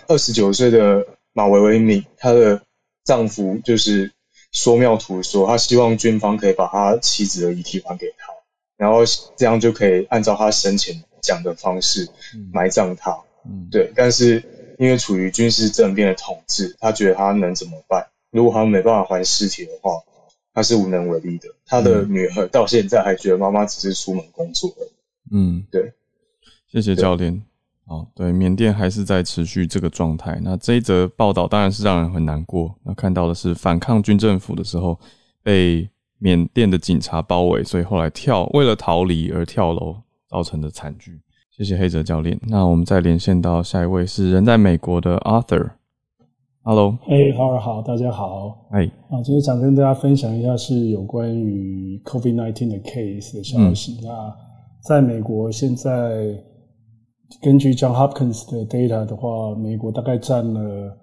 Speaker 5: 二十九岁的马维维米，她的丈夫就是说妙图说，他希望军方可以把他妻子的遗体还给他，然后这样就可以按照他生前讲的方式埋葬他。嗯，对，但是因为处于军事政变的统治，他觉得他能怎么办？如果他没办法还尸体的话，他是无能为力的。他的女儿到现在还觉得妈妈只是出门工作而已。嗯，对。
Speaker 1: 谢谢教练。好，对，缅甸还是在持续这个状态。那这一则报道当然是让人很难过。那看到的是反抗军政府的时候被缅甸的警察包围，所以后来跳为了逃离而跳楼造成的惨剧。谢谢黑泽教练。那我们再连线到下一位是人在美国的 Arthur。Hello，
Speaker 6: 哎，好，好，大家好。
Speaker 1: 哎，
Speaker 6: 啊，今天想跟大家分享一下是有关于 COVID-19 的 case 的消息。那在美国现在根据 John Hopkins 的 data 的话，美国大概占了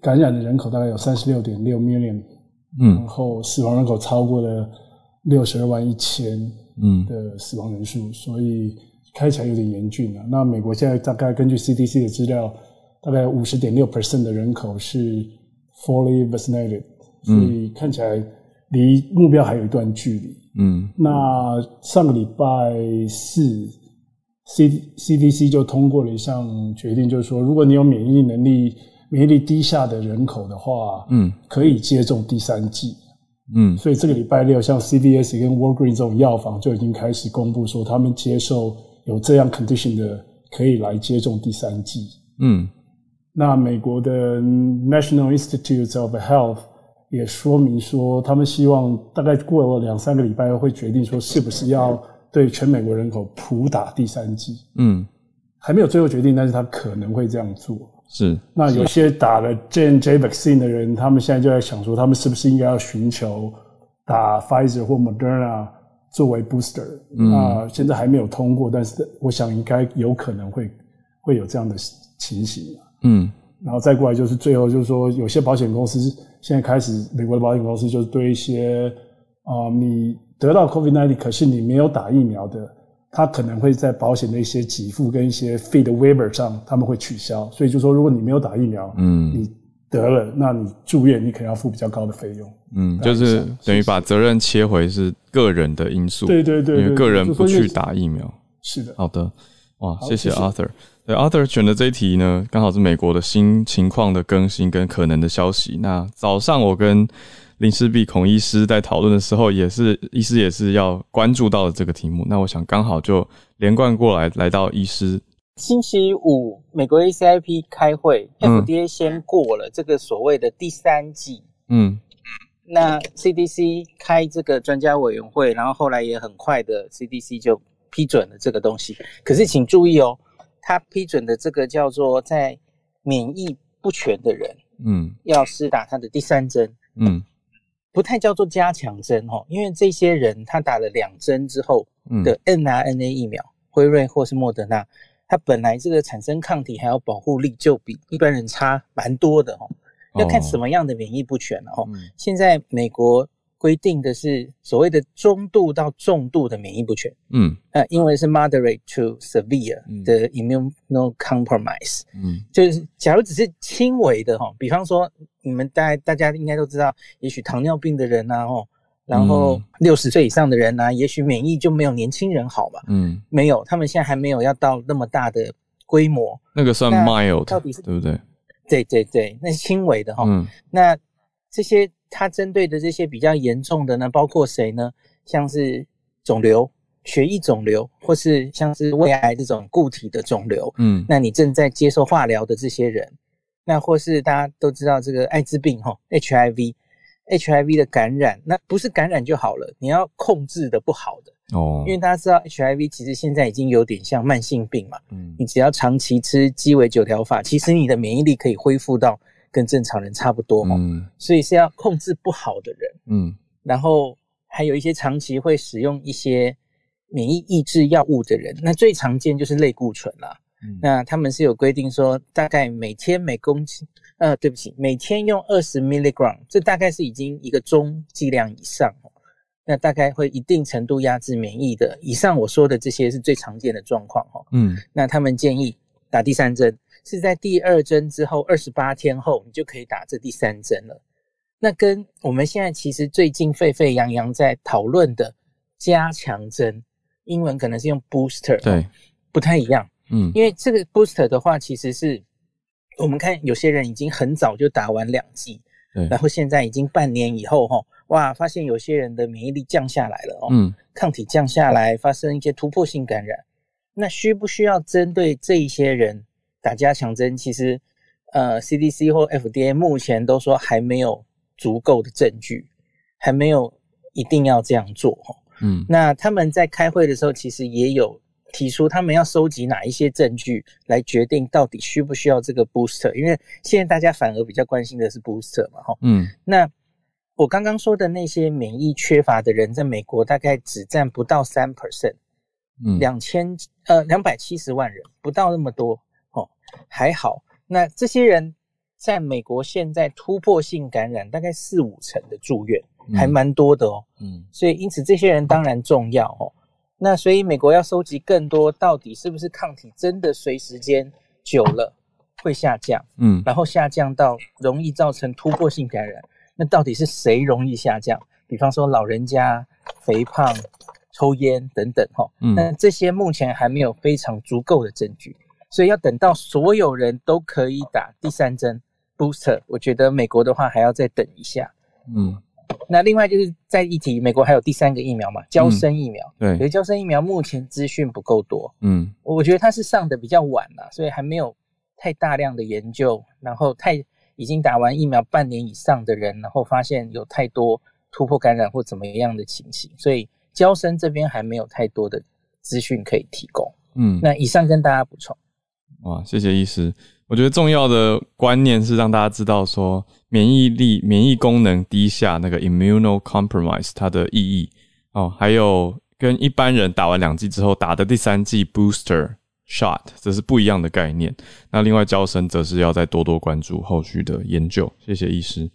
Speaker 6: 感染的人口大概有三十六点六 million，
Speaker 1: 嗯
Speaker 6: 然后死亡人口超过了六十二万一千
Speaker 1: 嗯
Speaker 6: 的死亡人数，所以开起来有点严峻啊。那美国现在大概根据 CDC 的资料，大概五十点六 percent 的人口是 fully vaccinated，所以看起来离目标还有一段距离。
Speaker 1: 嗯
Speaker 6: 那上个礼拜四，C CDC 就通过了一项决定，就是说，如果你有免疫能力、免疫力低下的人口的话，
Speaker 1: 嗯
Speaker 6: 可以接种第三剂。
Speaker 1: 嗯
Speaker 6: 所以这个礼拜六，像 CVS 跟 Walgreens 这种药房就已经开始公布说，他们接受有这样 condition 的可以来接种第三剂。
Speaker 1: 嗯
Speaker 6: 那美国的 National Institutes of Health 也说明说，他们希望大概过了两三个礼拜后会决定说，是不是要对全美国人口普打第三剂，
Speaker 1: 嗯，
Speaker 6: 还没有最后决定，但是他可能会这样做。
Speaker 1: 是
Speaker 6: 那有些打了 J N J vaccine 的人，他们现在就在想说，他们是不是应该要寻求打 Pfizer 或 Moderna 作为 booster？那、现在还没有通过，但是我想应该有可能会会有这样的情形。
Speaker 1: 嗯
Speaker 6: 然后再过来就是最后就是说，有些保险公司现在开始，美国的保险公司就是对一些啊、你得到 COVID-19，可是你没有打疫苗的，他可能会在保险的一些给付跟一些 fee 的 waiver 上，他们会取消。所以就说，如果你没有打疫苗，
Speaker 1: 嗯
Speaker 6: 你得了，那你住院你可能要付比较高的费用。
Speaker 1: 嗯，就是等于把责任切回是个人的因素，
Speaker 6: 对对对对
Speaker 1: 因为个人不去打疫苗。
Speaker 6: 是的，
Speaker 1: 好的，哇，谢谢 Arthur。对，Arthur 选的这一题呢，刚好是美国的新情况的更新跟可能的消息。那早上我跟林世璧孔医师在讨论的时候，也是医师也是要关注到的这个题目。那我想刚好就连贯过来，来到医师。
Speaker 7: 星期五，美国 ACIP 开会、
Speaker 1: 嗯
Speaker 7: f d a 先过了这个所谓的第三季，
Speaker 1: 嗯
Speaker 7: 那 CDC 开这个专家委员会，然后后来也很快的 CDC 就批准了这个东西。可是请注意哦，他批准的这个叫做在免疫不全的人
Speaker 1: 嗯。
Speaker 7: 要施打他的第三针，
Speaker 1: 嗯。
Speaker 7: 不太叫做加强针哦，因为这些人他打了两针之后
Speaker 1: 嗯。
Speaker 7: 的 mRNA 疫苗，辉瑞或是莫德纳，他本来这个产生抗体还有保护力就比一般人差蛮多的哦。要看什么样的免疫不全了哦。
Speaker 1: 嗯。
Speaker 7: 现在美国规定的是所谓的中度到重度的免疫不全，
Speaker 1: 嗯。
Speaker 7: 呃，英文是 moderate to severe
Speaker 1: 嗯。
Speaker 7: 的 immunocompromise，、
Speaker 1: 嗯。
Speaker 7: 就是假如只是轻微的哈，比方说你们大大家应该都知道，也许糖尿病的人呐、哦，然后
Speaker 1: 嗯。
Speaker 7: 六十岁以上的人呐、也许免疫就没有年轻人好嘛，
Speaker 1: 嗯，
Speaker 7: 没有，他们现在还没有要到那么大的规模，
Speaker 1: 那个算 mild，
Speaker 7: 到底是
Speaker 1: 对不对？
Speaker 7: 对对对，那是轻微的哈。
Speaker 1: 嗯。
Speaker 7: 那这些它针对的这些比较严重的呢，包括谁呢？像是肿瘤、血液肿瘤，或是像是胃癌这种固体的肿瘤。
Speaker 1: 嗯
Speaker 7: 那你正在接受化疗的这些人，那或是大家都知道这个艾滋病哈，HIV，HIV 的感染，那不是感染就好了，你要控制的不好的，
Speaker 1: 哦
Speaker 7: 因为大家知道 HIV 其实现在已经有点像慢性病嘛，
Speaker 1: 嗯
Speaker 7: 你只要长期吃鸡尾酒疗法，其实你的免疫力可以恢复到跟正常人差不多嘛。
Speaker 1: 嗯
Speaker 7: 所以是要控制不好的人，
Speaker 1: 嗯
Speaker 7: 然后还有一些长期会使用一些免疫抑制药物的人，那最常见就是类固醇啦。
Speaker 1: 嗯
Speaker 7: 那他们是有规定说，大概每天每公斤，呃，对不起，每天用二十 milligram，这大概是已经一个中剂量以上哦。那大概会一定程度压制免疫的。以上我说的这些是最常见的状况哈。
Speaker 1: 嗯
Speaker 7: 那他们建议打第三针，是在第二针之后二十八天后，你就可以打这第三针了。那跟我们现在其实最近沸沸扬扬在讨论的加强针，英文可能是用 booster，
Speaker 1: 对，
Speaker 7: 不太一样。
Speaker 1: 嗯
Speaker 7: 因为这个 booster 的话，其实是我们看有些人已经很早就打完两剂，
Speaker 1: 对
Speaker 7: 然后现在已经半年以后哈，哇，发现有些人的免疫力降下来了哦，
Speaker 1: 嗯
Speaker 7: 抗体降下来，发生一些突破性感染，那需不需要针对这一些人打加强针？其实，呃，CDC 或 FDA 目前都说还没有足够的证据，还没有一定要这样做哈。
Speaker 1: 嗯
Speaker 7: 那他们在开会的时候，其实也有提出他们要收集哪一些证据来决定到底需不需要这个 booster，因为现在大家反而比较关心的是 booster 嘛，哈。
Speaker 1: 嗯
Speaker 7: 那我刚刚说的那些免疫缺乏的人，在美国大概只占不到三 percent，
Speaker 1: 嗯
Speaker 7: 两千呃两百七十万人，不到那么多哦，还好。那这些人在美国现在突破性感染大概四五成的住院，还蛮多的哦。
Speaker 1: 嗯
Speaker 7: 所以因此这些人当然重要哦。那所以美国要收集更多，到底是不是抗体真的随时间久了会下降，
Speaker 1: 嗯
Speaker 7: 然后下降到容易造成突破性感染？那到底是谁容易下降？比方说老人家、肥胖、抽烟等等哈、
Speaker 1: 嗯
Speaker 7: 那这些目前还没有非常足够的证据，所以要等到所有人都可以打第三针 booster，我觉得美国的话还要再等一下。
Speaker 1: 嗯，
Speaker 7: 那另外就是在一提，美国还有第三个疫苗嘛，交生疫苗。可
Speaker 1: 对，
Speaker 7: 是交生疫苗目前资讯不够多，
Speaker 1: 嗯
Speaker 7: 我觉得它是上的比较晚啦，所以还没有太大量的研究，然后太已经打完疫苗半年以上的人，然后发现有太多突破感染或怎么样的情形，所以交生这边还没有太多的资讯可以提供。
Speaker 1: 嗯，
Speaker 7: 那以上跟大家补充。
Speaker 1: 哇，谢谢医师。我觉得重要的观念是让大家知道说，免疫力、免疫功能低下那个 immunocompromise 它的意义哦，还有跟一般人打完两剂之后打的第三剂 booster shot，这是不一样的概念。那另外交生则是要再多多关注后续的研究。谢谢医师。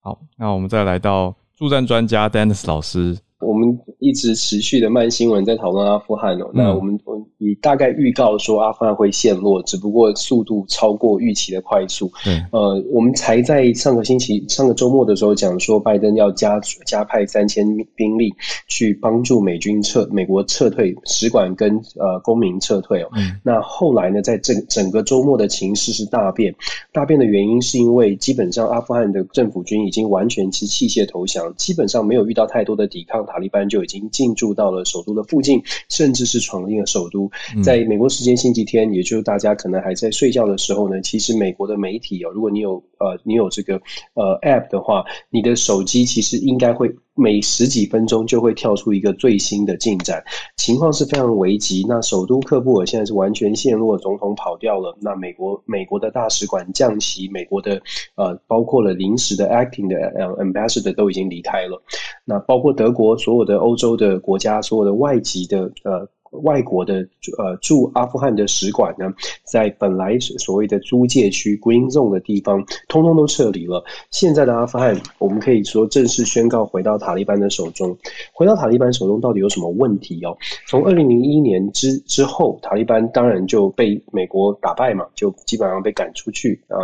Speaker 1: 好，那我们再来到助战专家 Dennis 老师。
Speaker 8: 我们一直持续的慢新闻在讨论阿富汗哦，那我们我以大概预告说阿富汗会陷落，只不过速度超过预期的快速。
Speaker 1: 嗯，
Speaker 8: 呃，我们才在上个星期、上个周末的时候讲说，拜登要加加派三千兵力去帮助美军撤美国撤退使馆跟呃公民撤退哦。
Speaker 1: 嗯
Speaker 8: 那后来呢，在整整个周末的情势是大变，大变的原因是因为基本上阿富汗的政府军已经完全其实弃械投降，基本上没有遇到太多的抵抗，塔利班就已经进驻到了首都的附近，甚至是闯进了首都。
Speaker 1: 嗯
Speaker 8: 在美国时间星期天，也就是大家可能还在睡觉的时候呢，其实美国的媒体哦，如果你有呃你有这个呃 app 的话，你的手机其实应该会每十几分钟就会跳出一个最新的进展，情况是非常危急。那首都克布尔现在是完全陷落，总统跑掉了，那美国美国的大使馆降旗，美国的呃包括了临时的 acting 的 ambassador 都已经离开了，那包括德国所有的欧洲的国家，所有的外籍的呃。外国的呃驻阿富汗的使馆呢，在本来所谓的租界区 Green Zone 的地方，通通都撤离了。现在的阿富汗，我们可以说正式宣告回到塔利班的手中。回到塔利班手中到底有什么问题哦？从二零零一年之之后，塔利班当然就被美国打败嘛，就基本上被赶出去啊。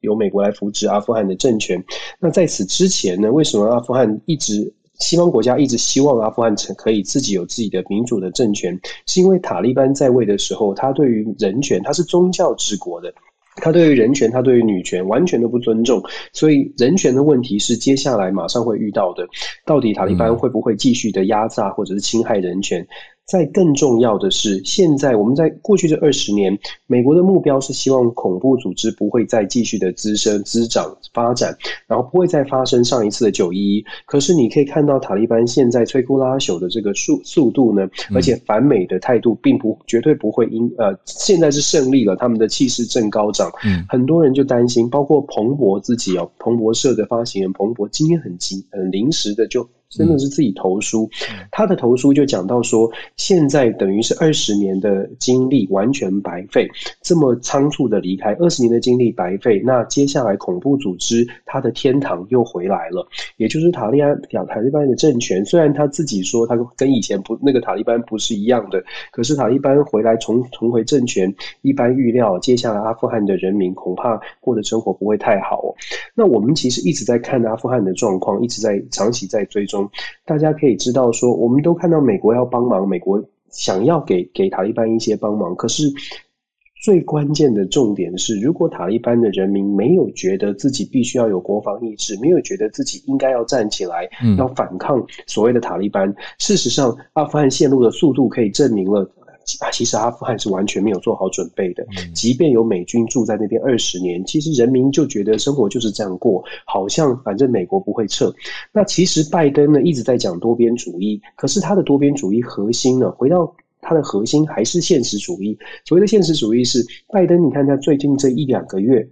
Speaker 8: 由美国来扶植阿富汗的政权。那在此之前呢，为什么阿富汗一直西方国家一直希望阿富汗成可以自己有自己的民主的政权？是因为塔利班在位的时候，他对于人权，他是宗教治国的。他对于人权，他对于女权完全都不尊重，所以人权的问题是接下来马上会遇到的。到底塔利班会不会继续的压榨或者是侵害人权？再更重要的是，现在我们在过去这二十年，美国的目标是希望恐怖组织不会再继续的滋生、滋长、发展，然后不会再发生上一次的九一一。可是你可以看到塔利班现在摧枯拉朽的这个速速度呢，而且反美的态度并不绝对不会因呃，现在是胜利了，他们的气势正高涨。
Speaker 1: 嗯
Speaker 8: 很多人就担心，包括彭博自己哦，彭博社的发行人彭博今天很急很临时的就真的是自己投书，他的投书就讲到说，现在等于是二十年的精力完全白费，这么仓促的离开，二十年的精力白费，那接下来恐怖组织他的天堂又回来了，也就是塔利安塔利班的政权，虽然他自己说他跟以前不那个塔利班不是一样的，可是塔利班回来重重回政权，一般预料接下来阿富汗的人民恐怕过的生活不会太好哦。那我们其实一直在看阿富汗的状况，一直在长期在追踪。大家可以知道说，我们都看到美国要帮忙，美国想要给给塔利班一些帮忙，可是。最关键的重点是，如果塔利班的人民没有觉得自己必须要有国防意志，没有觉得自己应该要站起来，
Speaker 1: 嗯
Speaker 8: 要反抗所谓的塔利班，事实上，阿富汗陷入的速度可以证明了。其实阿富汗是完全没有做好准备的，即便有美军住在那边二十年，其实人民就觉得生活就是这样过，好像反正美国不会撤。那其实拜登呢一直在讲多边主义，可是他的多边主义核心呢，回到它的核心还是现实主义。所谓的现实主义是拜登，你看他最近这一两个月。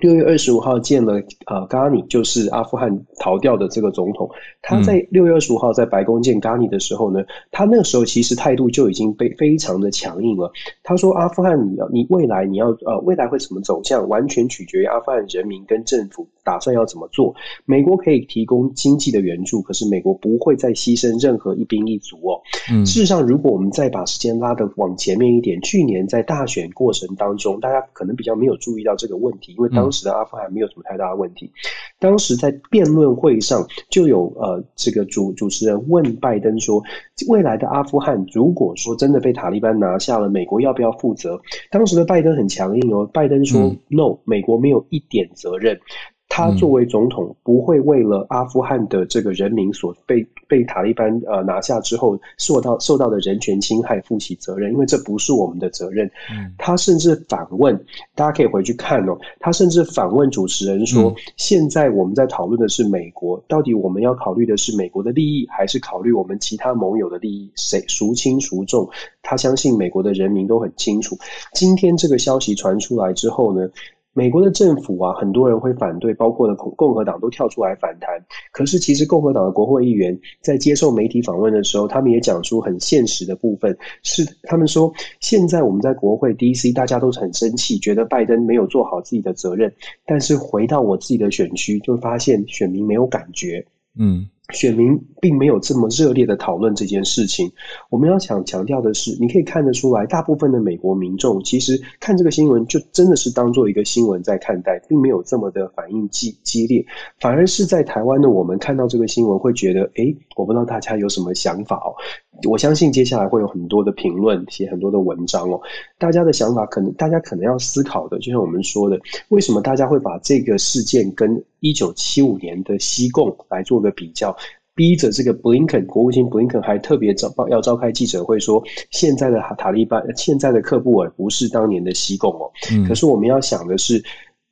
Speaker 8: 六月二十五号见了呃，嘎尼就是阿富汗逃掉的这个总统。他在六月二十五号在白宫见嘎尼的时候呢，他那个时候其实态度就已经被非常的强硬了。他说：“阿富汗，你要你未来你要呃未来会怎么走向，完全取决于阿富汗人民跟政府打算要怎么做。美国可以提供经济的援助，可是美国不会再牺牲任何一兵一卒哦。事实上，如果我们再把时间拉的往前面一点，去年在大选过程当中，大家可能比较没有注意到这个问题，因为当时的阿富汗没有什么太大的问题。当时在辩论会上就有呃这个主主持人问拜登说，未来的阿富汗如果说真的被塔利班拿下了，美国要不要负责？当时的拜登很强硬哦，拜登说 no，美国没有一点责任。他作为总统，不会为了阿富汗的这个人民所被被塔利班呃拿下之后受到受到的人权侵害负起责任，因为这不是我们的责任。他甚至反问，大家可以回去看哦，他甚至反问主持人说：“现在我们在讨论的是美国，到底我们要考虑的是美国的利益，还是考虑我们其他盟友的利益？谁孰轻孰重？”他相信美国的人民都很清楚。今天这个消息传出来之后呢？美国的政府啊，很多人会反对，包括的共共和党都跳出来反弹。可是，其实共和党的国会议员在接受媒体访问的时候，他们也讲出很现实的部分，是他们说，现在我们在国会 D.C. 大家都是很生气，觉得拜登没有做好自己的责任。但是回到我自己的选区，就发现选民没有感觉。嗯。选民并没有这么热烈的讨论这件事情。我们要想强调的是，你可以看得出来，大部分的美国民众其实看这个新闻就真的是当做一个新闻在看待，并没有这么的反应激激烈。反而是在台湾的我们看到这个新闻，会觉得，哎，我不知道大家有什么想法哦。我相信接下来会有很多的评论，写很多的文章哦。大家的想法可能，大家可能要思考的，就像我们说的，为什么大家会把这个事件跟一九七五年的西贡来做个比较？逼着这个布林肯国务卿布林肯还特别召要召开记者会说，现在的塔利班，现在的克布尔不是当年的西贡哦。可是我们要想的是。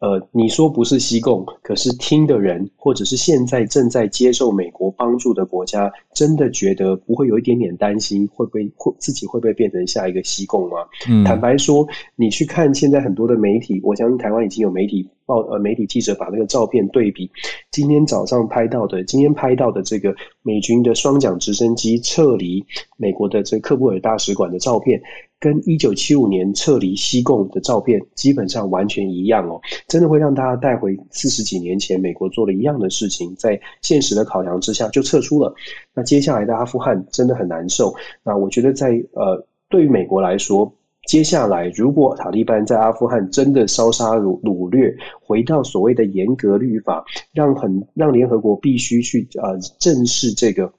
Speaker 8: 呃，你说不是西贡，可是听的人，或者是现在正在接受美国帮助的国家，真的觉得不会有一点点担心，会不会会自己会不会变成下一个西贡吗？坦白说，你去看现在很多的媒体，我相信台湾已经有媒体报呃媒体记者把那个照片对比，今天早上拍到的，今天拍到的这个美军的双桨直升机撤离美国的这克布尔大使馆的照片。跟一九七五年撤离西贡的照片基本上完全一样哦，真的会让大家带回四十几年前美国做了一样的事情，在现实的考量之下就撤出了。那接下来的阿富汗真的很难受。那我觉得在呃，对于美国来说，接下来如果塔利班在阿富汗真的烧杀掳掳掠，回到所谓的严格律法，让很让联合国必须去呃正视这个。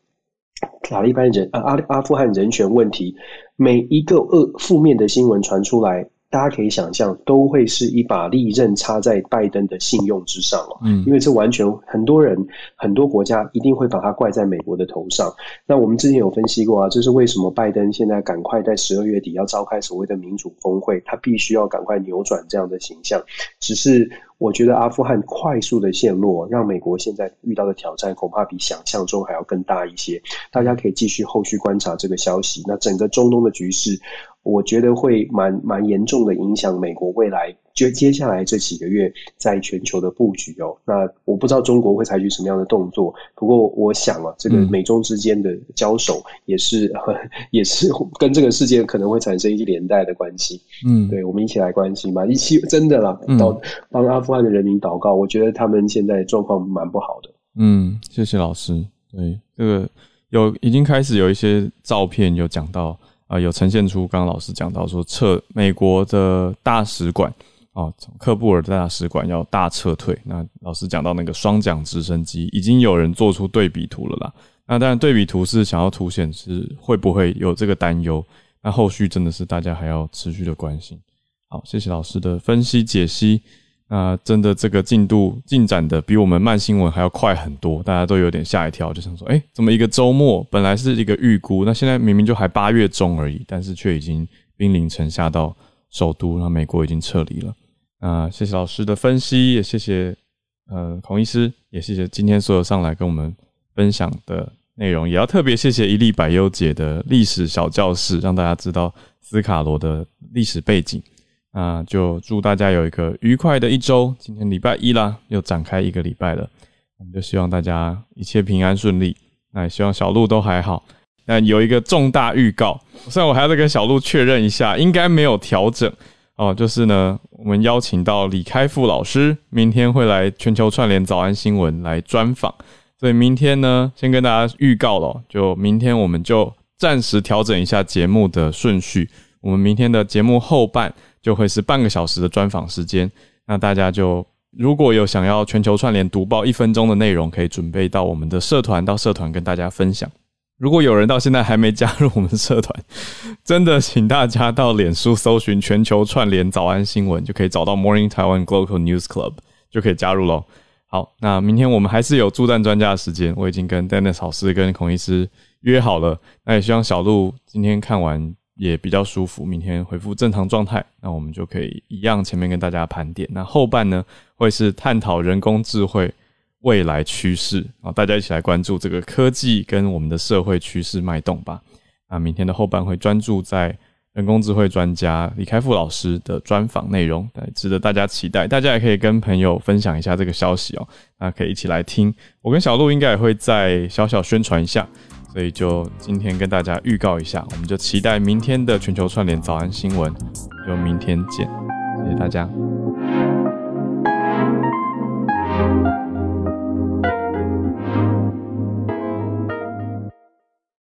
Speaker 8: 塔利班人啊，阿阿富汗人权问题，每一个恶负面的新闻传出来。大家可以想象，都会是一把利刃插在拜登的信用之上哦。嗯，因为这完全很多人、很多国家一定会把它怪在美国的头上。那我们之前有分析过啊，这是为什么拜登现在赶快在十二月底要召开所谓的民主峰会，他必须要赶快扭转这样的形象。只是我觉得阿富汗快速的陷落，让美国现在遇到的挑战恐怕比想象中还要更大一些。大家可以继续后续观察这个消息。那整个中东的局势。我觉得会蛮蛮严重的影响美国未来，就接下来这几个月在全球的布局哦。那我不知道中国会采取什么样的动作，不过我想啊，这个美中之间的交手也是 也是跟这个事件可能会产生一些连带的关系。嗯，对，我们一起来关心吧，一起真的啦，祷帮阿富汗的人民祷告。我觉得他们现在状况蛮不好的。
Speaker 1: 嗯，谢谢老师。对，这个有已经开始有一些照片有讲到。啊，有呈现出刚刚老师讲到说撤美国的大使馆哦，从克布尔的大使馆要大撤退。那老师讲到那个双桨直升机，已经有人做出对比图了啦。那当然对比图是想要凸显是会不会有这个担忧。那后续真的是大家还要持续的关心。好，谢谢老师的分析解析。那真的这个进度进展的比我们慢新闻还要快很多，大家都有点吓一跳，就想说，哎，怎么一个周末本来是一个预估，那现在明明就还八月中而已，但是却已经兵临城下到首都，那美国已经撤离了。那谢谢老师的分析，也谢谢呃孔医师，也谢谢今天所有上来跟我们分享的内容，也要特别谢谢一粒百优姐的历史小教室，让大家知道斯卡罗的历史背景。那就祝大家有一个愉快的一周。今天礼拜一啦，又展开一个礼拜了，我们就希望大家一切平安顺利。那也希望小鹿都还好。那有一个重大预告，虽然我还要再跟小鹿确认一下，应该没有调整哦。就是呢，我们邀请到李开复老师，明天会来全球串联早安新闻来专访。所以明天呢，先跟大家预告了，就明天我们就暂时调整一下节目的顺序。我们明天的节目后半。就会是半个小时的专访时间，那大家就如果有想要全球串联读报一分钟的内容，可以准备到我们的社团，到社团跟大家分享。如果有人到现在还没加入我们社团，真的请大家到脸书搜寻全球串联早安新闻，就可以找到 Morning Taiwan Global News Club，就可以加入喽。好，那明天我们还是有助战专家的时间，我已经跟 Dennis 老师跟孔医师约好了，那也希望小鹿今天看完。也比较舒服，明天恢复正常状态，那我们就可以一样前面跟大家盘点。那后半呢，会是探讨人工智慧未来趋势啊，大家一起来关注这个科技跟我们的社会趋势脉动吧。那明天的后半会专注在人工智慧专家李开复老师的专访内容，值得大家期待。大家也可以跟朋友分享一下这个消息哦，那可以一起来听。我跟小鹿应该也会再小小宣传一下。所以就今天跟大家预告一下，我们就期待明天的全球串联早安新闻，就明天见，谢谢大家。